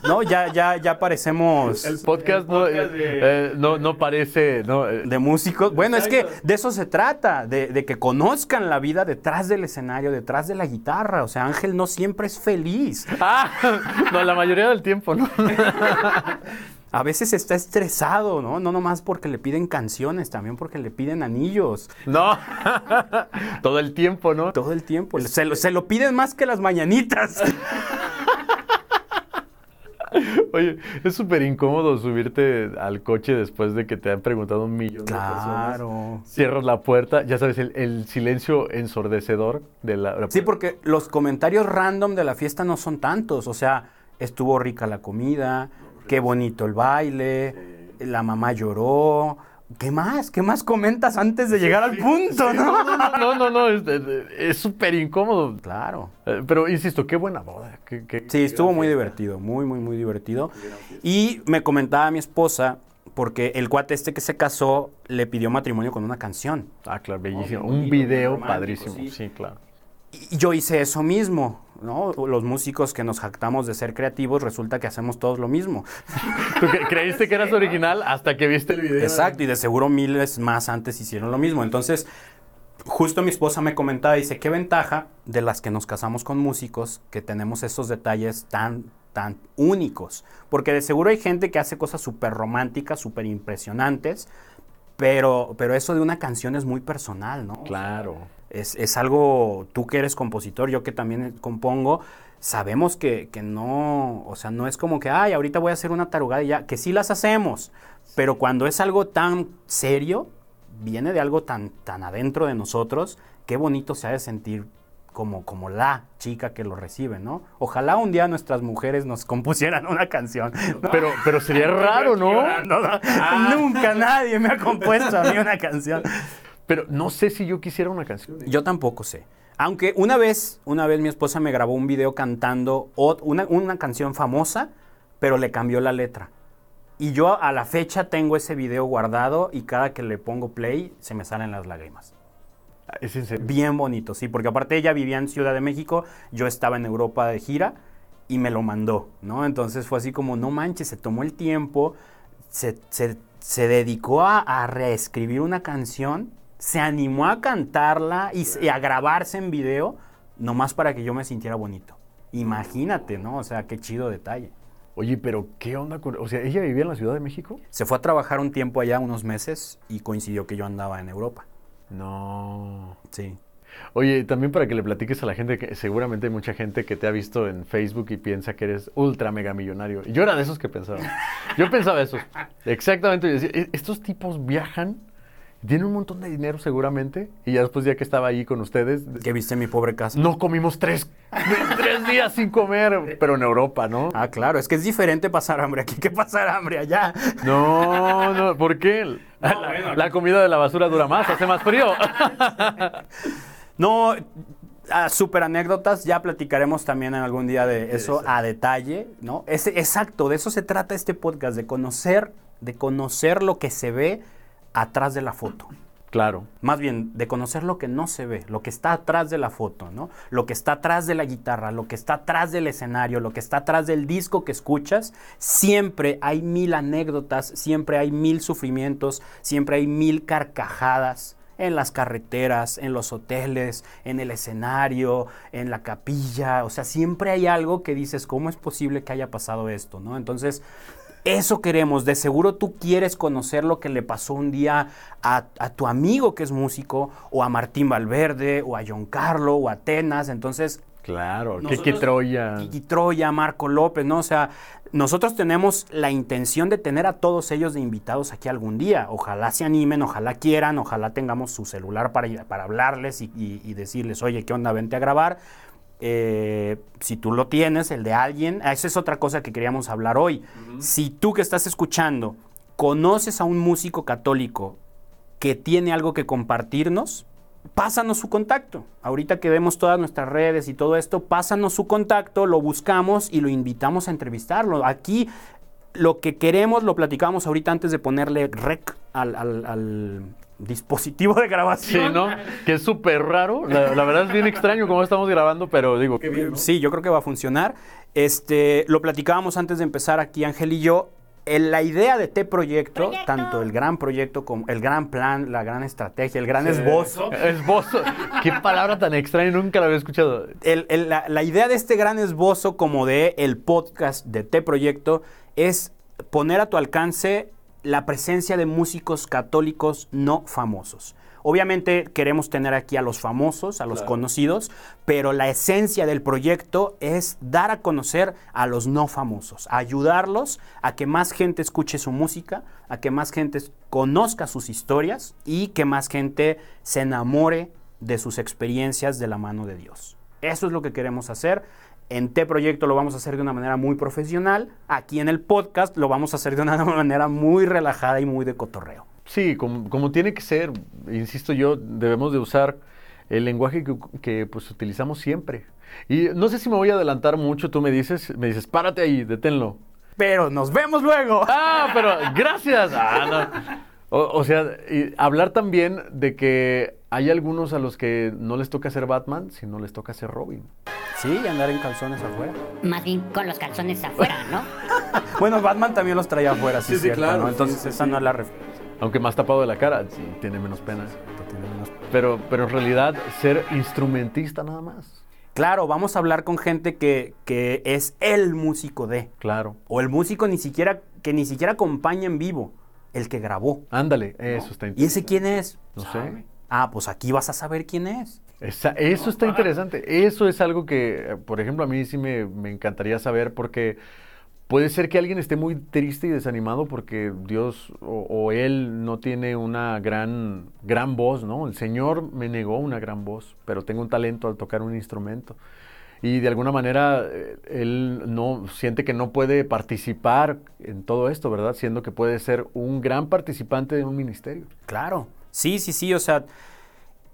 no, ya, ya, ya parecemos El podcast, no, eh, eh, no, no parece... No, eh, de músicos. Bueno, es que de eso se trata, de, de que conozcan la vida detrás del escenario, detrás de la guitarra. O sea, Ángel no siempre es feliz. Ah, no, la mayoría del tiempo, ¿no? A veces está estresado, ¿no? No nomás porque le piden canciones, también porque le piden anillos. No, todo el tiempo, ¿no? Todo el tiempo. Se lo, se lo piden más que las mañanitas. Oye, es súper incómodo subirte al coche después de que te han preguntado un millón de personas. Claro. Cierras la puerta, ya sabes, el, el silencio ensordecedor de la... la Sí, porque los comentarios random de la fiesta no son tantos. O sea, estuvo rica la comida, qué bonito el baile, la mamá lloró. ¿Qué más? ¿Qué más comentas antes de llegar al punto, no? No, no, no, es- súper incómodo. Claro. Eh, Pero insisto, qué buena boda. qué- qué- Sí, estuvo muy fiesta. divertido, muy, muy, muy divertido. Y me comentaba mi esposa, porque el cuate este que se casó le pidió matrimonio con una canción. Ah, claro, bellísimo. Oh, Un video padrísimo. sí. Sí, claro. Y yo hice eso mismo, ¿no? Los músicos que nos jactamos de ser creativos, resulta que hacemos todos lo mismo. Tú cre- creíste que eras original hasta que viste el video. Exacto, y de seguro miles más antes hicieron lo mismo. Entonces, justo mi esposa me comentaba, dice, qué ventaja de las que nos casamos con músicos, que tenemos esos detalles tan, tan únicos. Porque de seguro hay gente que hace cosas súper románticas, súper impresionantes, pero, pero eso de una canción es muy personal, ¿no? Claro. Es, es algo, tú que eres compositor, yo que también compongo, sabemos que, que no, o sea, no es como que, ay, ahorita voy a hacer una tarugada y ya, que sí las hacemos, pero cuando es algo tan serio, viene de algo tan, tan adentro de nosotros, qué bonito se ha de sentir como, como la chica que lo recibe, ¿no? Ojalá un día nuestras mujeres nos compusieran una canción. ¿no? Pero, pero sería raro, ¿no? No, no, Nunca nadie me ha compuesto a mí una canción. Pero no sé si yo quisiera una canción. Yo tampoco sé. Aunque una vez, una vez mi esposa me grabó un video cantando una, una canción famosa, pero le cambió la letra. Y yo a la fecha tengo ese video guardado y cada que le pongo play se me salen las lágrimas. Es en serio. Bien bonito, sí, porque aparte ella vivía en Ciudad de México, yo estaba en Europa de gira y me lo mandó, ¿no? Entonces fue así como, no manches, se tomó el tiempo, se, se- se dedicó a, a reescribir una canción, se animó a cantarla y, y a grabarse en video, nomás para que yo me sintiera bonito. Imagínate, ¿no? O sea, qué chido detalle. Oye, pero ¿qué onda con...? O sea, ¿ella vivía en la Ciudad de México? Se fue a trabajar un tiempo allá, unos meses, y coincidió que yo andaba en Europa. No. Sí. Oye, también para que le platiques a la gente que seguramente hay mucha gente que te ha visto en Facebook y piensa que eres ultra mega millonario. Yo era de esos que pensaba. Yo pensaba eso. Exactamente. "E- estos tipos viajan, tienen un montón de dinero seguramente. Y ya después, ya que estaba ahí con ustedes, ¿Qué viste mi pobre casa? no comimos tres, tres días sin comer, pero en Europa, ¿no? Ah, claro, es que es diferente pasar hambre aquí que pasar hambre allá. No, no, ¿por qué? la, la comida de la basura dura más, hace más frío. No, ah, super anécdotas, ya platicaremos también en algún día de eso a detalle, ¿no? Ese, exacto, de eso se trata este podcast, de conocer, de conocer lo que se ve atrás de la foto. Claro. Más bien, de conocer lo que no se ve, lo que está atrás de la foto, ¿no? Lo que está atrás de la guitarra, lo que está atrás del escenario, lo que está atrás del disco que escuchas. Siempre hay mil anécdotas, siempre hay mil sufrimientos, siempre hay mil carcajadas en las carreteras, en los hoteles, en el escenario, en la capilla. O sea, siempre hay algo que dices, ¿cómo es posible que haya pasado esto, no? Entonces, Eso queremos. De seguro tú quieres conocer lo que le pasó un día a, a tu amigo que es músico, o a Martín Valverde, o a John Carlo, o a Atenas. Entonces, Claro, Nosotros- Kiki Troya. Kiki Troya, Marco López, ¿no? O sea, nosotros tenemos la intención de tener a todos ellos de invitados aquí algún día. Ojalá se animen, ojalá quieran, ojalá tengamos su celular para, para hablarles y, y- y decirles, oye, ¿qué onda? Vente a grabar. Eh, si tú lo tienes, el de alguien, esa es otra cosa que queríamos hablar hoy. Si tú que estás escuchando conoces a un músico católico que tiene algo que compartirnos, pásanos su contacto. Ahorita que vemos todas nuestras redes y todo esto, pásanos su contacto, lo buscamos y lo invitamos a entrevistarlo. Aquí lo que queremos lo platicamos ahorita antes de ponerle rec al, al- al dispositivo de Sí, grabación. ¿no? Que es súper raro. La, la verdad es bien extraño cómo estamos grabando, pero digo, Sí, yo creo que va a funcionar. Este, lo platicábamos antes de empezar aquí, Ángel y yo. El- la idea de T proyecto, Proyecto. tanto el gran proyecto como el gran plan, la gran estrategia, el gran esbozo, esbozo. Qué palabra tan extraña, nunca la había escuchado. el- el- la, la idea de este gran esbozo como de el podcast de T Proyecto es poner a tu alcance la presencia de músicos católicos no famosos. Obviamente queremos tener aquí a los famosos, a los conocidos, pero la esencia del proyecto es dar a conocer a los no famosos, ayudarlos a que más gente escuche su música, a que más gente conozca sus historias y que más gente se enamore de sus experiencias de la mano de Dios. Eso es lo que queremos hacer. En T Proyecto lo vamos a hacer de una manera muy profesional. Aquí en el podcast lo vamos a hacer de una manera muy relajada y muy de cotorreo. Sí, como, como tiene que ser, insisto yo, debemos de usar el lenguaje que, que, pues utilizamos siempre. Y no sé si me voy a adelantar mucho, tú me dices, me dices, párate ahí, deténlo. Pero nos vemos luego. Ah, pero gracias. Ah, no. o, o sea, y hablar también de que hay algunos a los que no les toca ser Batman, sino les toca ser Robin. Sí, y andar en calzones afuera. Más bien con los calzones afuera, ¿no? Bueno, Batman también los traía afuera, sí, Sí, sí, cierto, claro, Entonces sí, esa sí. no es la referencia. Aunque más tapado de la cara, sí, tiene menos pena. Pero, pero en realidad ser instrumentista nada más. Claro, vamos a hablar con gente que, que es el músico de. Claro. O el músico ni siquiera, que ni siquiera acompaña en vivo, el que grabó. Ándale, eso está ¿Y interesante. ese quién es? No sé. Ah, pues aquí vas a saber quién es. Esa- eso está interesante. Eso es algo que, por ejemplo, a mí sí me, me encantaría saber porque puede ser que alguien esté muy triste y desanimado porque Dios o, o Él no tiene una gran, gran voz, ¿no? El Señor me negó una gran voz, pero tengo un talento al tocar un instrumento. Y de alguna manera eh, Él no siente que no puede participar en todo esto, ¿verdad? Siendo que puede ser un gran participante de un ministerio. Claro. Sí, sí, sí. O sea,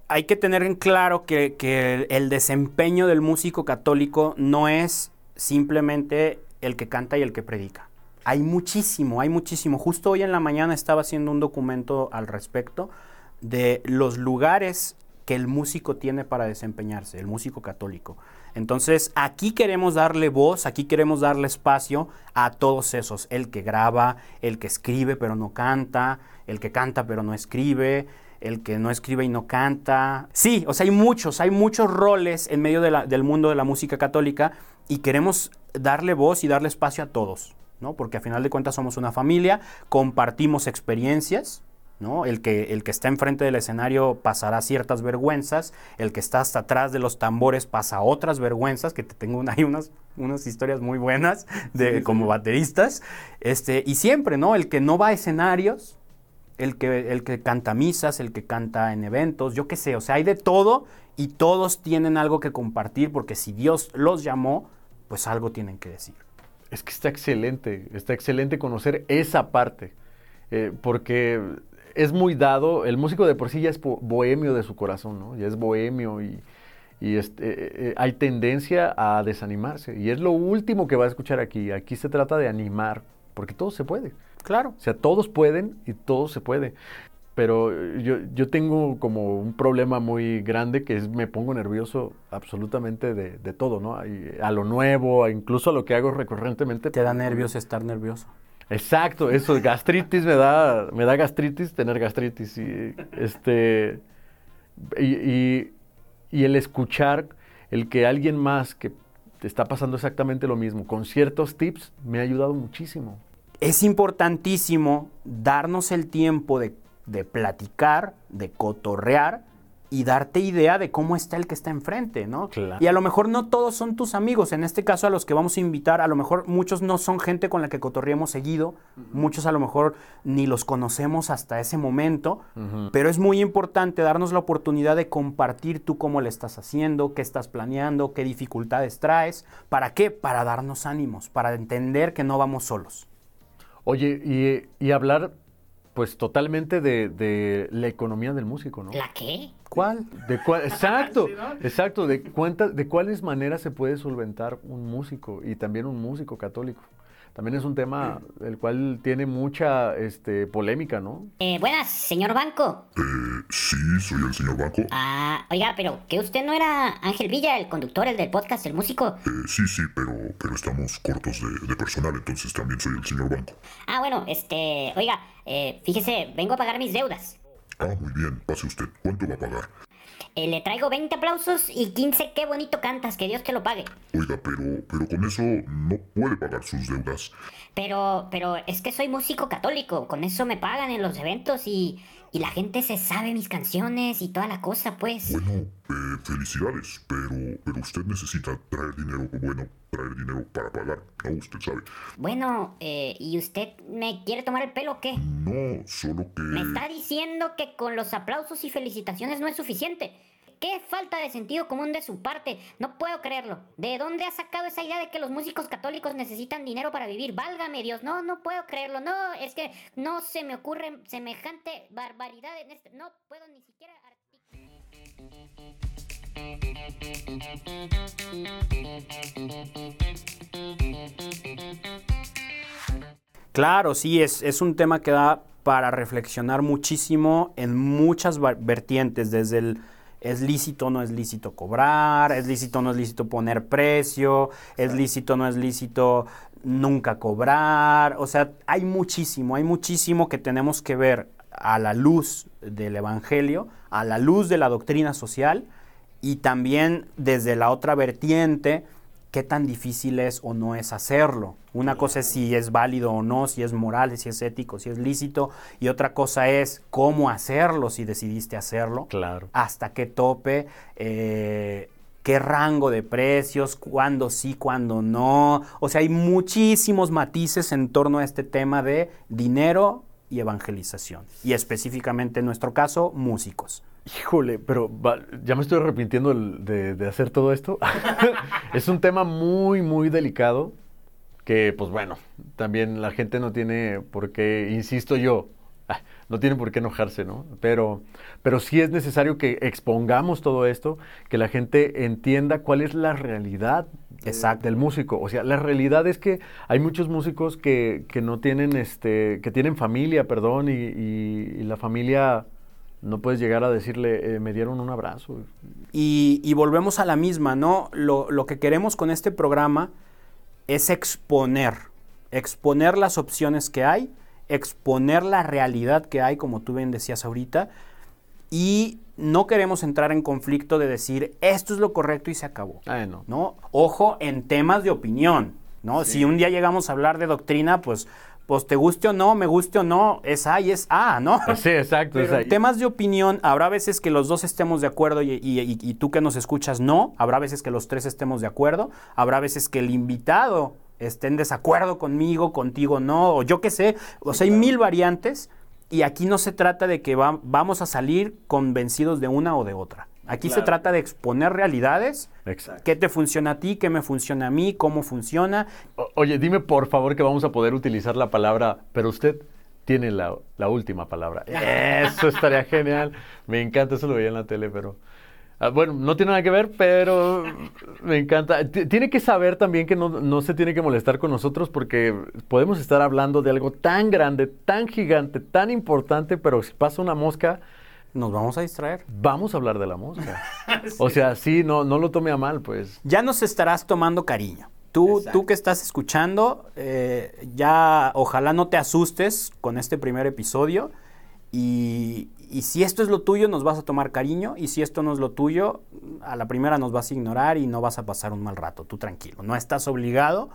hay que tener en claro que, que el, el desempeño del músico católico no es simplemente el que canta y el que predica. Hay muchísimo, hay muchísimo. Justo hoy en la mañana estaba haciendo un documento al respecto de los lugares que el músico tiene para desempeñarse, el músico católico. Entonces, aquí queremos darle voz, aquí queremos darle espacio a todos esos, el que graba, el que escribe pero no canta, el que canta pero no escribe, el que no escribe y no canta. Sí, o sea, hay muchos, hay muchos roles en medio de la- del mundo de la música católica y queremos darle voz y darle espacio a todos, ¿no? Porque a final de cuentas somos una familia, compartimos experiencias, ¿no? El que, el que está enfrente del escenario pasará ciertas vergüenzas, el que está hasta atrás de los tambores pasa otras vergüenzas, que te tengo hay unas, unas historias muy buenas de, como bateristas, este, y siempre, ¿no? El que no va a escenarios, el que, el que canta misas, el que canta en eventos, yo qué sé, o sea, hay de todo y todos tienen algo que compartir porque si Dios los llamó, pues algo tienen que decir. Es que está excelente, está excelente conocer esa parte, eh, porque es muy dado, el músico de por sí ya es bo- bohemio de su corazón, ¿no? Ya es bohemio y, y este, eh, eh, hay tendencia a desanimarse. Y es lo último que va a escuchar aquí. Aquí se trata de animar, porque todo se puede. Claro. O sea, todos pueden y todo se puede. Pero eh, yo, yo tengo como un problema muy grande que es me pongo nervioso absolutamente de, de todo, ¿no? Y a lo nuevo, incluso a lo que hago recurrentemente. Te da nervios estar nervioso. Exacto, eso, gastritis me da, me da gastritis tener gastritis. Y, este, y, y- y el escuchar, el que alguien más que te está pasando exactamente lo mismo, con ciertos tips, me ha ayudado muchísimo. Es importantísimo darnos el tiempo de, de platicar, de cotorrear y darte idea de cómo está el que está enfrente, ¿no? Claro. Y a lo mejor no todos son tus amigos. En este caso, a los que vamos a invitar, a lo mejor muchos no son gente con la que cotorreemos seguido. Muchos a lo mejor ni los conocemos hasta ese momento. Pero es muy importante darnos la oportunidad de compartir tú cómo le estás haciendo, qué estás planeando, qué dificultades traes. ¿Para qué? Para darnos ánimos, para entender que no vamos solos. Oye, y, y hablar pues totalmente de, de la economía del músico, ¿no? ¿La qué? ¿Cuál? De cuál- exacto, exacto, de cuenta, de cuáles maneras se puede solventar un músico y también un músico católico. También es un tema el cual tiene mucha este, polémica, ¿no? Eh, buenas, señor Banco. Eh, sí, soy el señor Banco. Ah, oiga, pero que usted no era Ángel Villa, el conductor, el del podcast, el músico. Eh, sí, sí, pero, pero estamos cortos de, de personal, entonces también soy el señor Banco. Ah, bueno, este, oiga, eh, fíjese, vengo a pagar mis deudas. Ah, muy bien, pase usted. ¿Cuánto va a pagar? Eh, le traigo 20 aplausos y 15 qué bonito cantas, que Dios te lo pague. Oiga, pero, pero con eso no puede pagar sus deudas. Pero, pero es que soy músico católico, con eso me pagan en los eventos y, y la gente se sabe mis canciones y toda la cosa, pues. Bueno, eh, felicidades, pero, pero usted necesita traer dinero, bueno, traer dinero para pagar, ¿no? Usted sabe. Bueno, eh, ¿y usted me quiere tomar el pelo o qué? No, solo que... Me está diciendo que con los aplausos y felicitaciones no es suficiente. Qué falta de sentido común de su parte. No puedo creerlo. ¿De dónde ha sacado esa idea de que los músicos católicos necesitan dinero para vivir? Válgame Dios. No, no puedo creerlo. No, es que no se me ocurre semejante barbaridad en este. No puedo ni siquiera. Claro, sí, es, es un tema que da para reflexionar muchísimo en muchas vertientes, desde el es lícito o no es lícito cobrar, es lícito o no es lícito poner precio, es lícito o no es lícito nunca cobrar, o sea, hay muchísimo, hay muchísimo que tenemos que ver a la luz del Evangelio, a la luz de la doctrina social y también desde la otra vertiente, qué tan difícil es o no es hacerlo. Una cosa es si es válido o no, si es moral, si es ético, si es lícito, y otra cosa es cómo hacerlo si decidiste hacerlo, Claro. hasta qué tope, eh, qué rango de precios, cuándo sí, cuándo no. O sea, hay muchísimos matices en torno a este tema de dinero y evangelización, y específicamente en nuestro caso, músicos. Híjole, pero va- ya me estoy arrepintiendo de hacer todo esto. es un tema muy, muy delicado que, pues bueno, también la gente no tiene por qué, insisto yo, ah, no tiene por qué enojarse, ¿no? Pero, pero sí es necesario que expongamos todo esto, que la gente entienda cuál es la realidad Exacto. del músico. O sea, la realidad es que hay muchos músicos que, que no tienen, este, que tienen familia, perdón, y, y- y la familia no puedes llegar a decirle, eh, me dieron un abrazo. Y, y volvemos a la misma, ¿no? Lo, lo que queremos con este programa es exponer, exponer las opciones que hay, exponer la realidad que hay, como tú bien decías ahorita, y no queremos entrar en conflicto de decir, esto es lo correcto y se acabó. Ay, no. ¿no? Ojo en temas de opinión, ¿no? Si un día llegamos a hablar de doctrina, pues, pues te guste o no, me guste o no, es A y es A, ¿no? Sí, exacto. Pero en temas de opinión, habrá veces que los dos estemos de acuerdo y, y- y- y tú que nos escuchas no, habrá veces que los tres estemos de acuerdo, habrá veces que el invitado esté en desacuerdo conmigo, contigo no, o yo qué sé, o sea, hay mil variantes y aquí no se trata de que va- vamos a salir convencidos de una o de otra. Aquí se trata de exponer realidades, Exacto. qué te funciona a ti, qué me funciona a mí, cómo funciona, O- Oye, dime por favor que vamos a poder utilizar la palabra, pero usted tiene la, la última palabra. Eso estaría genial. Me encanta, eso lo veía en la tele, pero... ah, bueno, no tiene nada que ver, pero me encanta. T- Tiene que saber también que no, no se tiene que molestar con nosotros porque podemos estar hablando de algo tan grande, tan gigante, tan importante, pero si pasa una mosca, nos vamos a distraer. vamos a hablar de la mosca. O sea, sí, no, no lo tome a mal, pues. ya nos estarás tomando cariño. Tú, tú que estás escuchando, eh, ya ojalá no te asustes con este primer episodio. Y, y si esto es lo tuyo, nos vas a tomar cariño. Y si esto no es lo tuyo, a la primera nos vas a ignorar y no vas a pasar un mal rato. Tú tranquilo. No estás obligado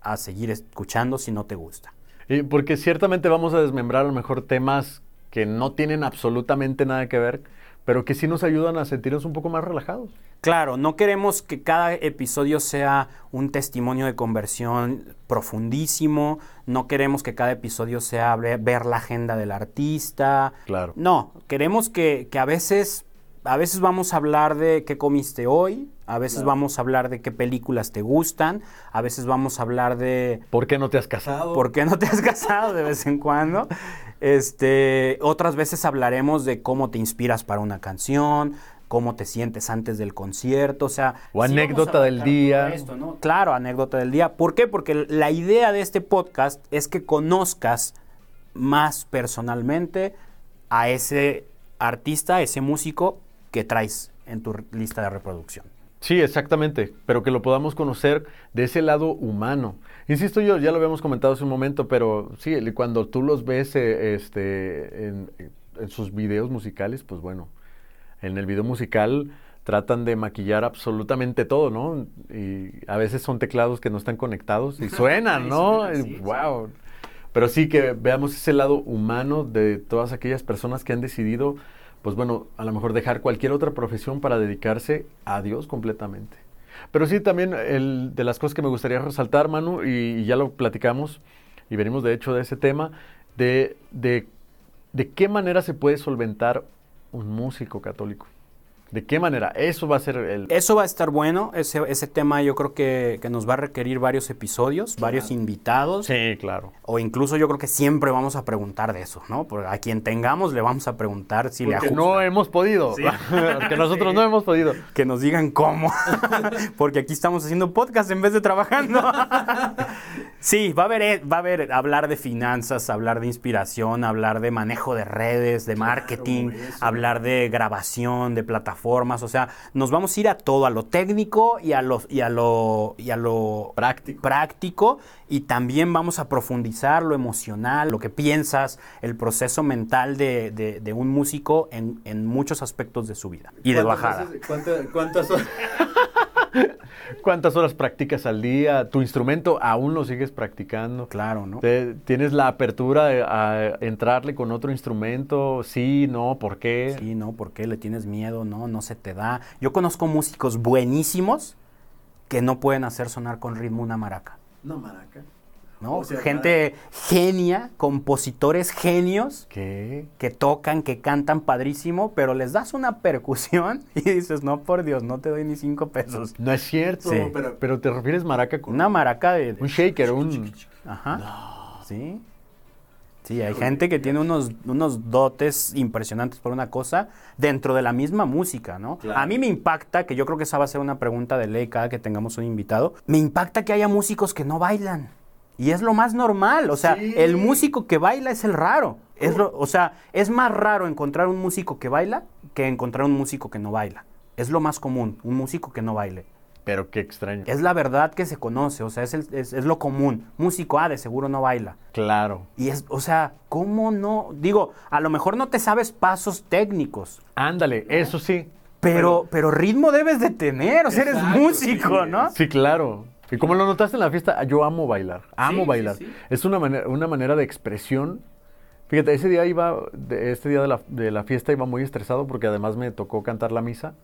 a seguir escuchando si no te gusta. Y porque ciertamente vamos a desmembrar a lo mejor temas que no tienen absolutamente nada que ver, pero que sí nos ayudan a sentirnos un poco más relajados. Claro, no queremos que cada episodio sea un testimonio de conversión profundísimo, no queremos que cada episodio sea ver, ver la agenda del artista. Claro. No, queremos que, que a veces a veces vamos a hablar de qué comiste hoy, a veces vamos a hablar de qué películas te gustan, a veces vamos a hablar de ¿Por qué no te has casado? por qué no te has casado de vez en cuando. Este, otras veces hablaremos de cómo te inspiras para una canción, cómo te sientes antes del concierto, o sea, O sí anécdota del día. todo esto, ¿no? Claro, anécdota del día. ¿Por qué? Porque la idea de este podcast es que conozcas más personalmente a ese artista, a ese músico que traes en tu lista de reproducción. Sí, exactamente, pero que lo podamos conocer de ese lado humano. Insisto yo, ya lo habíamos comentado hace un momento, pero sí, cuando tú los ves eh, este, en, en sus videos musicales, pues bueno, en el video musical tratan de maquillar absolutamente todo, ¿no? Y a veces son teclados que no están conectados y suenan, ¿no? sí, wow. Pero sí que veamos ese lado humano de todas aquellas personas que han decidido, pues bueno, a lo mejor dejar cualquier otra profesión para dedicarse a Dios completamente. Pero sí, también el, de las cosas que me gustaría resaltar, Manu, y, ya lo platicamos, y venimos de hecho de ese tema, de, de, de qué manera se puede solventar un músico católico. ¿De qué manera? Eso va a ser el... Eso va a estar bueno, ese, ese tema yo creo que, que nos va a requerir varios episodios, varios invitados. Sí, claro. O incluso yo creo que siempre vamos a preguntar de eso, ¿no? Porque a quien tengamos le vamos a preguntar si le Porque ajusta. no hemos podido. Sí. Porque nosotros no hemos podido. Que nos digan cómo. Porque aquí estamos haciendo podcast en vez de trabajando. sí, va a haber, eh, va a haber hablar de finanzas, hablar de inspiración, hablar de manejo de redes, de marketing, hablar de grabación, de plataformas. O sea, nos vamos a ir a todo, a lo técnico y a lo, y a lo, y a lo Práctico. práctico y también vamos a profundizar lo emocional, lo que piensas, el proceso mental de, de- de un músico en, en muchos aspectos de su vida y de bajada. ¿Cuántas horas? ¿Cuántas horas practicas al día? ¿Tu instrumento aún lo sigues practicando? Claro, ¿no? ¿Tienes la apertura de- a entrarle con otro instrumento? Sí, no, ¿por qué? Sí, ¿no? ¿Por qué le tienes miedo? No, no se te da. Yo conozco músicos buenísimos que no pueden hacer sonar con ritmo una maraca. No, maraca. ¿No? O sea, Gente genia, compositores genios ¿Qué? que tocan, que cantan padrísimo, pero les das una percusión y dices, no, por Dios, no te doy ni cinco pesos. No es cierto, Sí. pero, pero te refieres maraca con Una maraca de... de- un shaker, un... Ajá. Sí. Sí, hay gente que tiene unos, unos dotes impresionantes por una cosa dentro de la misma música, ¿no? Claro. A mí me impacta, que yo creo que esa va a ser una pregunta de ley cada que tengamos un invitado, me impacta que haya músicos que no bailan. Y es lo más normal, o sea, Sí. el músico que baila es el raro. Es lo- o sea, es más raro encontrar un músico que baila que encontrar un músico que no baila. Es lo más común, un músico que no baile. Pero qué extraño. Es la verdad que se conoce, o sea, es, el- es- es lo común. Músico, ah, de seguro no baila. Claro. Y es, o sea, ¿cómo no? Digo, a lo mejor no te sabes pasos técnicos, Ándale, eso sí. pero, pero ritmo debes de tener, o sea, eres músico, sí. ¿no? Sí, claro. Y como lo notaste en la fiesta, yo amo bailar. Amo sí, bailar. sí. Es una manera, una manera de expresión. Fíjate, ese día iba, de- este día de la, de la fiesta iba muy estresado porque además me tocó cantar la misa.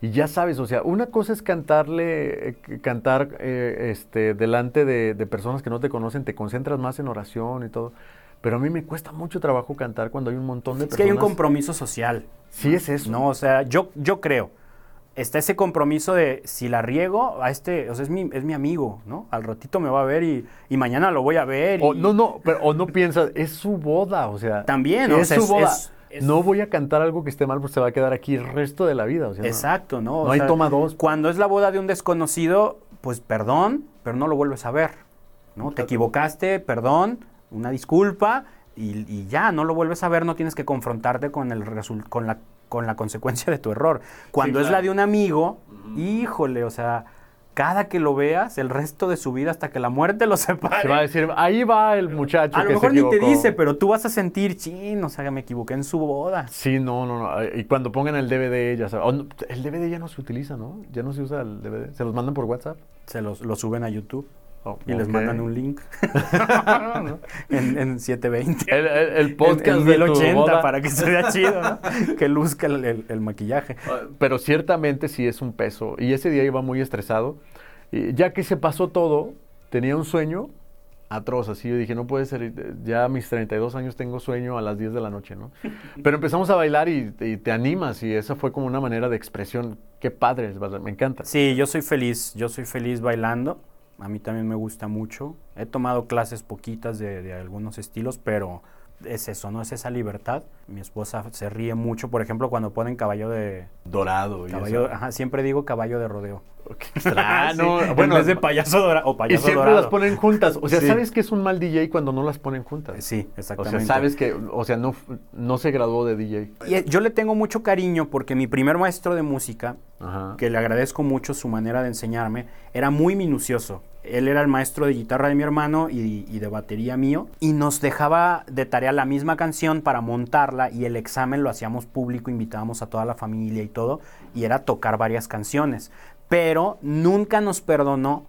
Y ya sabes, o sea, una cosa es cantarle, eh, cantar eh, este, delante de, de personas que no te conocen, te concentras más en oración y todo. Pero a mí me cuesta mucho trabajo cantar cuando hay un montón de Es que personas. hay un compromiso social, Sí, es eso. ¿no? O sea, yo, yo creo, está ese compromiso de si la riego, a este, o sea, es mi, es mi amigo, ¿no? Al ratito me va a ver y, y mañana lo voy a ver. O y- no, no, pero, o no piensas, es su boda, o sea. También, o es sea, su es- boda. es- es- No voy a cantar algo que esté mal porque se va a quedar aquí el resto de la vida. O sea. Exacto, ¿no? O No hay toma dos. Cuando es la boda de un desconocido, pues perdón, pero no lo vuelves a ver, ¿no? Te equivocaste, perdón, una disculpa y, y ya, no lo vuelves a ver, no tienes que confrontarte con, el con, la, con la consecuencia de tu error. Cuando es la de un amigo, híjole, o sea, cada que lo veas, el resto de su vida hasta que la muerte lo separe. Se va a decir, ahí va el muchacho a lo que mejor se ni te equivocó". dice, pero tú vas a sentir, chin, o sea, me equivoqué en su boda. Sí, no, no, no. Y cuando pongan el DVD, ya sabes. no, el DVD ya no se utiliza, ¿no? Ya no se usa el DVD. Se los mandan por WhatsApp. Se los, lo suben a YouTube. Oh, y les ok. mandan un link en, en 720. El, el- el podcast en, en de tu 1080 boda. para que se vea chido, ¿no? que luzca el, el- maquillaje. Ah, Pero ciertamente sí es un peso. Y ese día iba muy estresado. Y ya que se pasó todo, tenía un sueño atroz. Así yo dije, no puede ser. eh, Ya a mis 32 años tengo sueño a las 10 de la noche, ¿no? Pero empezamos a bailar y, y te animas. Y esa fue como una manera de expresión. Qué padre, me encanta. Sí, yo soy feliz, yo soy feliz bailando. A mí también me gusta mucho. He tomado clases poquitas de, de algunos estilos, pero es eso, ¿no? Es esa libertad. Mi esposa se ríe mucho, por ejemplo, cuando ponen caballo de... Dorado. Y Caballo, eso. ajá, siempre digo caballo de rodeo. Extraño. Sí, bueno, en vez de payaso dorado o y siempre dorado. las ponen juntas. O sea, Sí. ¿sabes que es un mal DJ cuando no las ponen juntas? Sí, O exactamente. sea, sabes que, o sea, no, no se graduó de DJ. Y eh, yo le tengo mucho cariño porque mi primer maestro de música, Ajá. que le agradezco mucho su manera de enseñarme, era muy minucioso. Él era el maestro de guitarra de mi hermano y, de batería mío y nos dejaba de tarea la misma canción para montarla y el examen lo hacíamos público, invitábamos a toda la familia y todo y era tocar varias canciones, pero nunca nos perdonó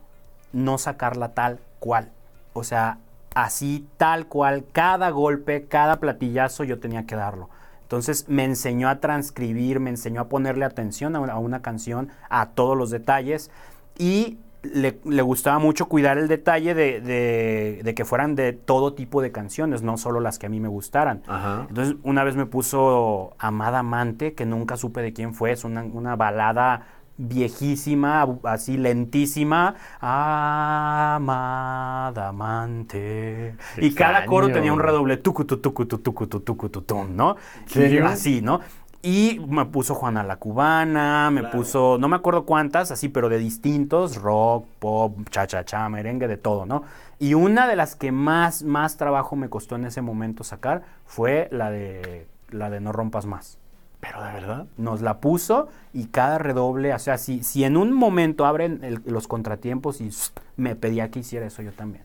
no sacarla tal cual. O sea, así tal cual, cada golpe, cada platillazo yo tenía que darlo. Entonces me enseñó a transcribir, me enseñó a ponerle atención a una, a una canción, a todos los detalles y le, le gustaba mucho cuidar el detalle de, de- de que fueran de todo tipo de canciones, no solo las que a mí me gustaran. Ajá. Entonces una vez me puso Amada Amante, que nunca supe de quién fue, es una, una balada viejísima, así lentísima. Amada Amante. Y cada coro tenía un redoble tucutu, tucutu, tucutu, tucutu, tum, ¿no? Y serio? así, ¿no? Y me puso Juana la Cubana, me puso, no me acuerdo cuántas, así, pero de distintos, rock, pop, cha-cha-cha, merengue, de todo, ¿no? Y una de las que más, más trabajo me costó en ese momento sacar fue la de, la de No Rompas Más. Pero de verdad. Nos la puso y cada redoble, o sea, si, si en un momento abren el- los contratiempos y me pedía que hiciera eso yo también,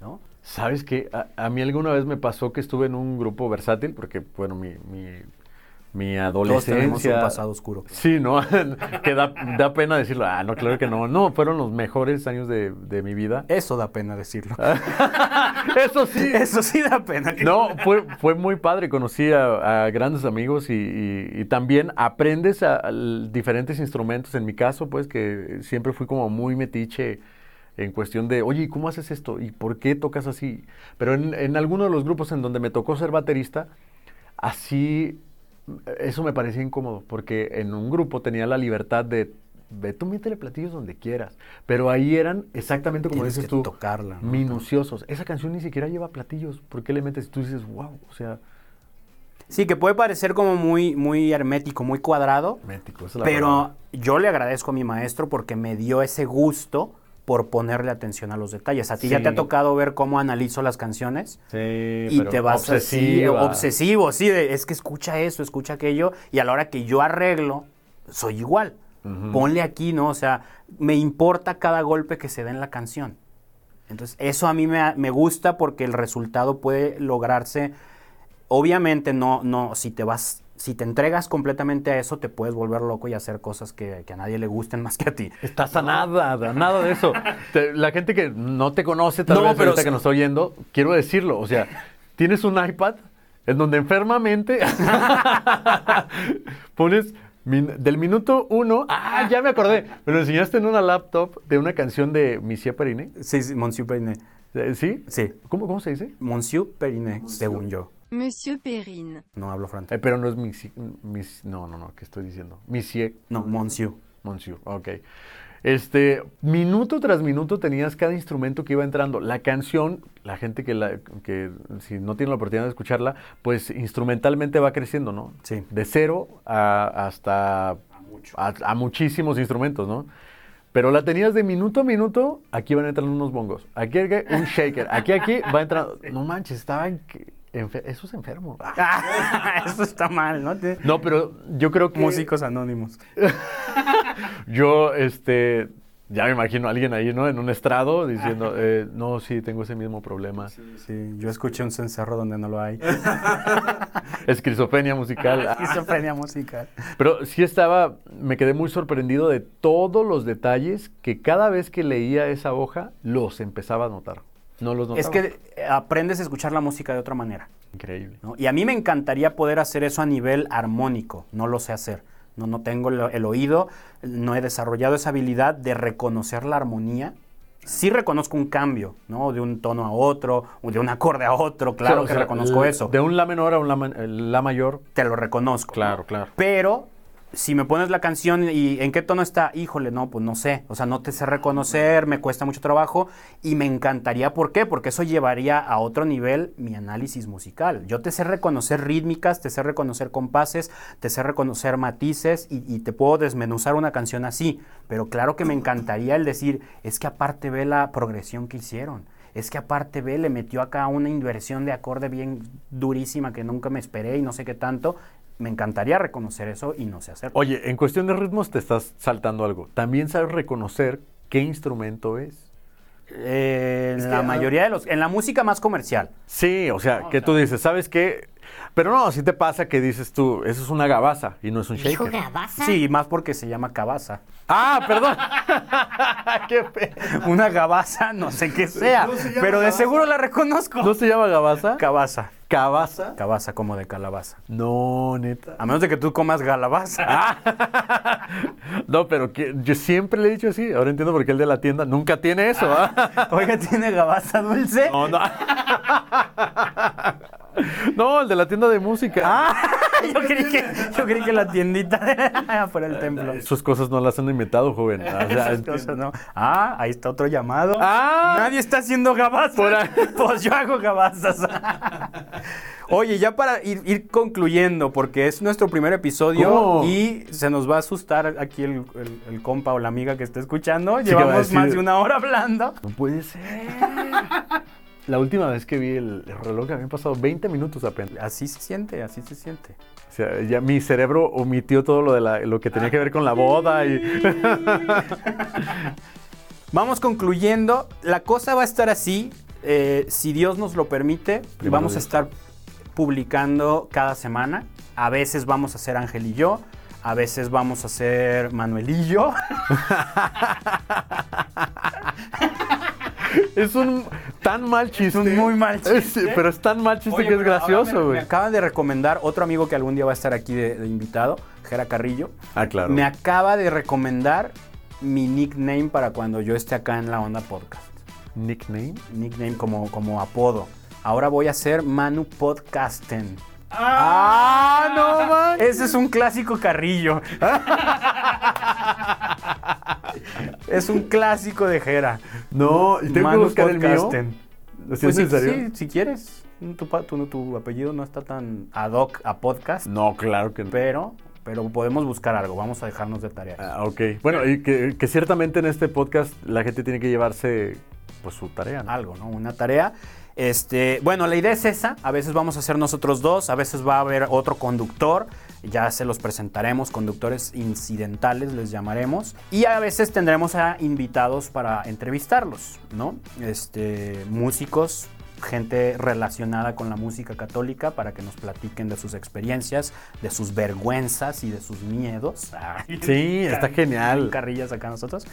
¿no? ¿Sabes qué? A, a mí alguna vez me pasó que estuve en un grupo versátil, porque, bueno, mi, mi, mi Todos tenemos adolescencia... un pasado oscuro. Sí, ¿no? que da, da pena decirlo. Ah, no, claro que no. No, fueron los mejores años de, de mi vida. Eso da pena decirlo. Eso sí. Eso sí da pena. No, fue, fue muy padre. Conocí a, a grandes amigos y, y- y también aprendes a, diferentes instrumentos. En mi caso, pues, que siempre fui como muy metiche en cuestión de, oye, ¿y ¿cómo haces esto? ¿Y por qué tocas así? Pero en, en alguno de los grupos en donde me tocó ser baterista, así, eso me parecía incómodo, porque en un grupo tenía la libertad de, ve, tú métele platillos donde quieras. Pero ahí eran exactamente como Tienes dices tú tocarla, ¿no? minuciosos. Esa canción ni siquiera lleva platillos. ¿Por qué le metes? Tú dices, wow, o sea, Sí, que puede parecer como muy, muy hermético, muy cuadrado, mético. esa es la pero palabra. yo le agradezco a mi maestro porque me dio ese gusto por ponerle atención a los detalles. ¿A ti ya te ha tocado ver cómo analizo las canciones? Sí, Y pero te vas así, obsesiva. obsesivo, sí, de, es que escucha eso, escucha aquello, y a la hora que yo arreglo, soy igual. Ujú. Ponle aquí, ¿no? O sea, me importa cada golpe que se da en la canción. Entonces, eso a mí me, me gusta porque el resultado puede lograrse. Obviamente, no, no, si te vas, si te entregas completamente a eso, te puedes volver loco y hacer cosas que, que a nadie le gusten más que a ti. Estás a nada, a nada de eso. Te- la gente que no te conoce, tal No, vez pero ahorita sí. que nos está oyendo, quiero decirlo. O sea, tienes un iPad en donde enfermamente pones min- del minuto uno. Ah, ya me acordé. Me lo enseñaste en una laptop de una canción de Monsieur Perine. Sí, sí, Monsieur Periné. Eh, ¿Sí? Sí, ¿Cómo, cómo se dice? Monsieur Periné, según yo. Monsieur Perrine. No hablo francés. Eh, pero no es Misi, mis, no, no, no, ¿qué estoy diciendo? Monsieur, No, Monsieur. Monsieur, ok. Este, minuto tras minuto tenías cada instrumento que iba entrando. La canción, la gente que, la, que si no tiene la oportunidad de escucharla, pues instrumentalmente va creciendo, ¿no? Sí. De cero a, hasta a, a muchísimos instrumentos, ¿no? Pero la tenías de minuto a minuto, aquí van entrando unos bongos, aquí aquí, un shaker, aquí aquí va entrando. No manches, estaba en, enfer- eso es enfermo. Ah. Eso está mal, ¿no? Te- No, pero yo creo que Músicos anónimos. yo, este, Ya me imagino a alguien ahí, ¿no? En un estrado diciendo, eh, no, sí, tengo ese mismo problema. Sí, yo escuché un cencerro donde no lo hay. Esquizofrenia musical. Esquizofrenia musical. Pero sí estaba, me quedé muy sorprendido de todos los detalles que cada vez que leía esa hoja los empezaba a notar. No los notaba. Es que aprendes a escuchar la música de otra manera. Increíble. ¿no? Y a mí me encantaría poder hacer eso a nivel armónico, no lo sé hacer. No, no tengo el, el oído, no he desarrollado esa habilidad de reconocer la armonía. Sí reconozco un cambio, ¿no? De un tono a otro, de un acorde a otro, claro que sea, reconozco eso. De un la menor a un la mayor. Te lo reconozco. Claro, claro. Pero si me pones la canción y en qué tono está, híjole, no, pues no sé. O sea, no te sé reconocer, me cuesta mucho trabajo y me encantaría, ¿por qué? Porque eso llevaría a otro nivel mi análisis musical. Yo te sé reconocer rítmicas, te sé reconocer compases, te sé reconocer matices y, te puedo desmenuzar una canción así. Pero claro que me encantaría el decir, es que aparte ve la progresión que hicieron. Es que aparte ve, le metió acá una inversión de acorde bien durísima que nunca me esperé y no sé qué tanto. Me encantaría reconocer eso y no sé hacerlo. Oye, en cuestión de ritmos te estás saltando algo. También sabes reconocer qué instrumento es. Eh, en la ah, mayoría de los, en la música más comercial. Sí, o sea, que tú dices, ¿sabes qué? Pero no, si te pasa que dices tú, eso es una gabaza y no es un ¿Dijo shaker. Gabaza? Sí, más porque se llama cabaza. Ah, perdón. qué fe- Una gabaza, no sé qué sea, pero de seguro la reconozco. ¿No se llama gabaza? Cabaza. ¿Cabaza? Cabaza como de calabaza. No, neta. A menos de que tú comas galabaza. Ah. no, pero que, yo siempre le he dicho así. Ahora entiendo por qué el de la tienda nunca tiene eso. ¿ah? Oiga, ¿tiene gabaza dulce? No, no. No, el de la tienda de música. Ah, yo creí que, yo creí que la tiendita de fuera el templo. Sus cosas no las han inventado, joven. O sea, Esas cosas, ¿no? Ah, ahí está otro llamado. Ah. Nadie está haciendo gabazas. Por ahí. Pues yo hago gabazas. Oye, ya para ir, ir concluyendo, porque es nuestro primer episodio ¿Cómo? y se nos va a asustar aquí el, el- el compa o la amiga que está escuchando. Llevamos más de una hora hablando. No puede ser. La última vez que vi el reloj habían pasado 20 minutos apenas. Así se siente, así se siente. O sea, ya mi cerebro omitió todo lo de la- lo que tenía que ver con la boda y Vamos concluyendo. La cosa va a estar así. eh, si Dios nos lo permite, Primero vamos a estar publicando cada semana. A veces vamos a hacer Ángel y yo. A veces vamos a hacer Manuel y yo. es un tan mal chiste. un muy mal chiste. Es- pero es tan mal chiste Oye, que es gracioso, me- Me güey. acaba de recomendar otro amigo que algún día va a estar aquí de, de invitado, Jera Carrillo. Ah, claro. Me acaba de recomendar mi nickname para cuando yo esté acá en la onda podcast. Nickname. Nickname como, como apodo. Ahora voy a ser Manu Podcasten. ¡Ah, no man! Ese es un clásico carrillo. es un clásico de Jera. No, tengo que buscar el mío. Podcasten. ¿Sí Pues es sí, si quieres. Tu, tu- tu apellido no está tan ad hoc a podcast, No, claro que no. pero, pero podemos buscar algo. Vamos a dejarnos de tarea. Ah, ok. Bueno, y que, que ciertamente en este podcast la gente tiene que llevarse pues su tarea, ¿no? algo, ¿no? Una tarea. Este, bueno, la idea es esa. A veces vamos a ser nosotros dos, a veces va a haber otro conductor. Ya se los presentaremos, conductores incidentales les llamaremos. Y a veces tendremos a invitados para entrevistarlos, ¿no? Este, músicos, gente relacionada con la música católica para que nos platiquen de sus experiencias, de sus vergüenzas y de sus miedos. Ay, Sí, está genial. carrillas acá nosotros.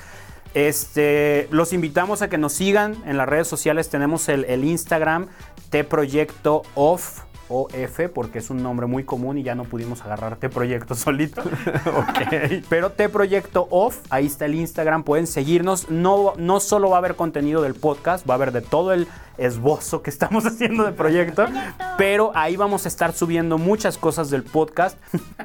Este, los invitamos a que nos sigan en las redes sociales. Tenemos el, el Instagram T Proyecto Off. OF, porque es un nombre muy común y ya no pudimos agarrar T Proyecto solito. ok. Pero T Proyecto Off, ahí está el Instagram, pueden seguirnos. No, no solo va a haber contenido del podcast, va a haber de todo el esbozo que estamos haciendo de proyecto, pero ahí vamos a estar subiendo muchas cosas del podcast.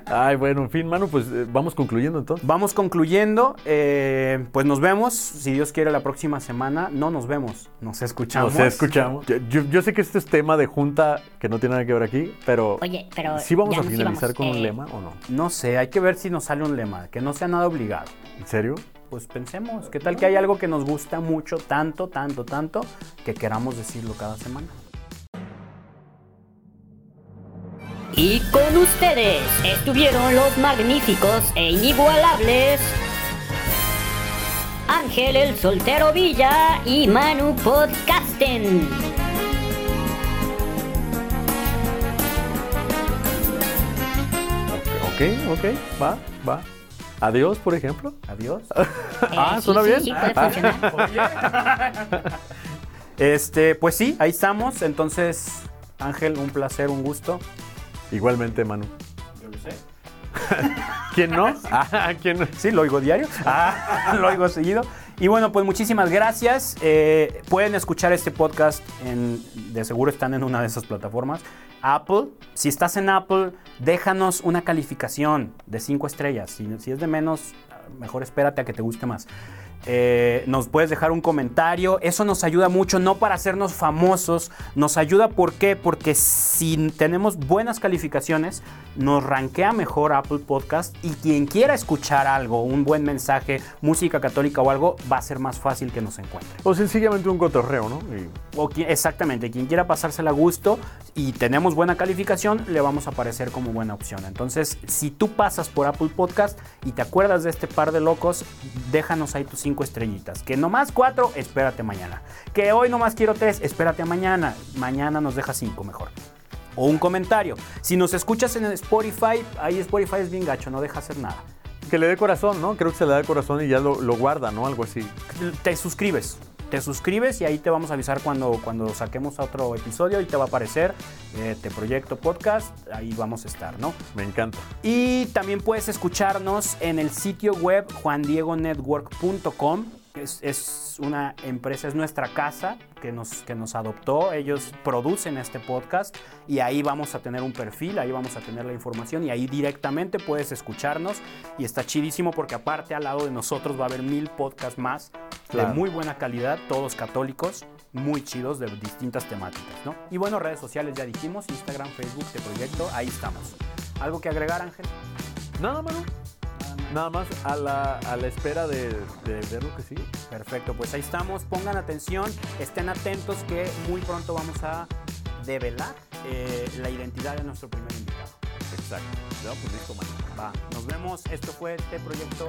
Ay, bueno, en fin, mano, pues eh, vamos concluyendo entonces. Vamos concluyendo, eh, pues nos vemos, si Dios quiere, la próxima semana. No nos vemos, nos escuchamos. Nos escuchamos. Yo, yo- yo sé que este es tema de junta que no tiene nada que ver aquí, pero Oye, pero. ¿sí vamos a finalizar íbamos, con un eh, lema o no? No sé, hay que ver si nos sale un lema, que no sea nada obligado. ¿En serio? Pues pensemos, ¿qué tal que hay algo que nos gusta mucho, tanto, tanto, tanto, que queramos decirlo cada semana? Y con ustedes estuvieron los magníficos e inigualables. Ángel el Soltero Villa y Manu Podcasten. Ok, ok, va, va. Adiós, por ejemplo. Adiós. Ah, Eh, suena sí, bien. sí, puede funcionar. Este, pues sí, ahí estamos. Entonces, Ángel, un placer, un gusto. Igualmente, Manu. Yo lo sé. ¿Quién no? Ah, ¿quién no? Sí, lo oigo diario. Ah, lo oigo seguido. Y bueno, pues muchísimas gracias. Eh, pueden escuchar este podcast, en, de seguro están en una de esas plataformas. Apple, si estás en Apple, déjanos una calificación de 5 estrellas. Si, si es de menos, mejor espérate a que te guste más. Eh, nos puedes dejar un comentario, eso nos ayuda mucho, no para hacernos famosos, nos ayuda ¿por qué? Porque si tenemos buenas calificaciones, nos rankea mejor Apple Podcast y quien quiera escuchar algo, un buen mensaje, música católica o algo, va a ser más fácil que nos encuentre. O sencillamente un cotorreo, ¿no? Y- O exactamente, quien quiera pasársela a gusto y tenemos buena calificación, le vamos a aparecer como buena opción. Entonces, si tú pasas por Apple Podcast y te acuerdas de este par de locos, déjanos ahí tus cinco estrellitas. Que nomás cuatro, espérate mañana. Que hoy nomás quiero tres, espérate mañana. Mañana nos deja cinco mejor. O un comentario. Si nos escuchas en Spotify, ahí Spotify es bien gacho, no deja hacer nada. Que le dé corazón, ¿no? Creo que se le da corazón y ya lo, lo guarda, ¿no? Algo así. te suscribes. Te suscribes y ahí te vamos a avisar cuando, cuando saquemos otro episodio y te va a aparecer eh, Te Proyecto Podcast. Ahí vamos a estar, ¿no? Me encanta. Y también puedes escucharnos en el sitio web juandiegonetwork.com. Es, es una empresa, es nuestra casa que nos, que nos adoptó. Ellos producen este podcast y ahí vamos a tener un perfil, ahí vamos a tener la información y ahí directamente puedes escucharnos. Y está chidísimo porque aparte al lado de nosotros va a haber mil podcasts más Claro. de muy buena calidad, todos católicos, muy chidos de distintas temáticas, ¿no? Y bueno, redes sociales ya dijimos, Instagram, Facebook, Te Proyecto, ahí estamos. ¿Algo que agregar, Ángel? Nada, Manu. Nada más a la, a la espera de, de ver lo que sigue. Perfecto, pues ahí estamos. Pongan atención, estén atentos que muy pronto vamos a develar eh, la identidad de nuestro primer invitado. Exacto. Ya, pues listo. Va, nos vemos. Esto fue este proyecto.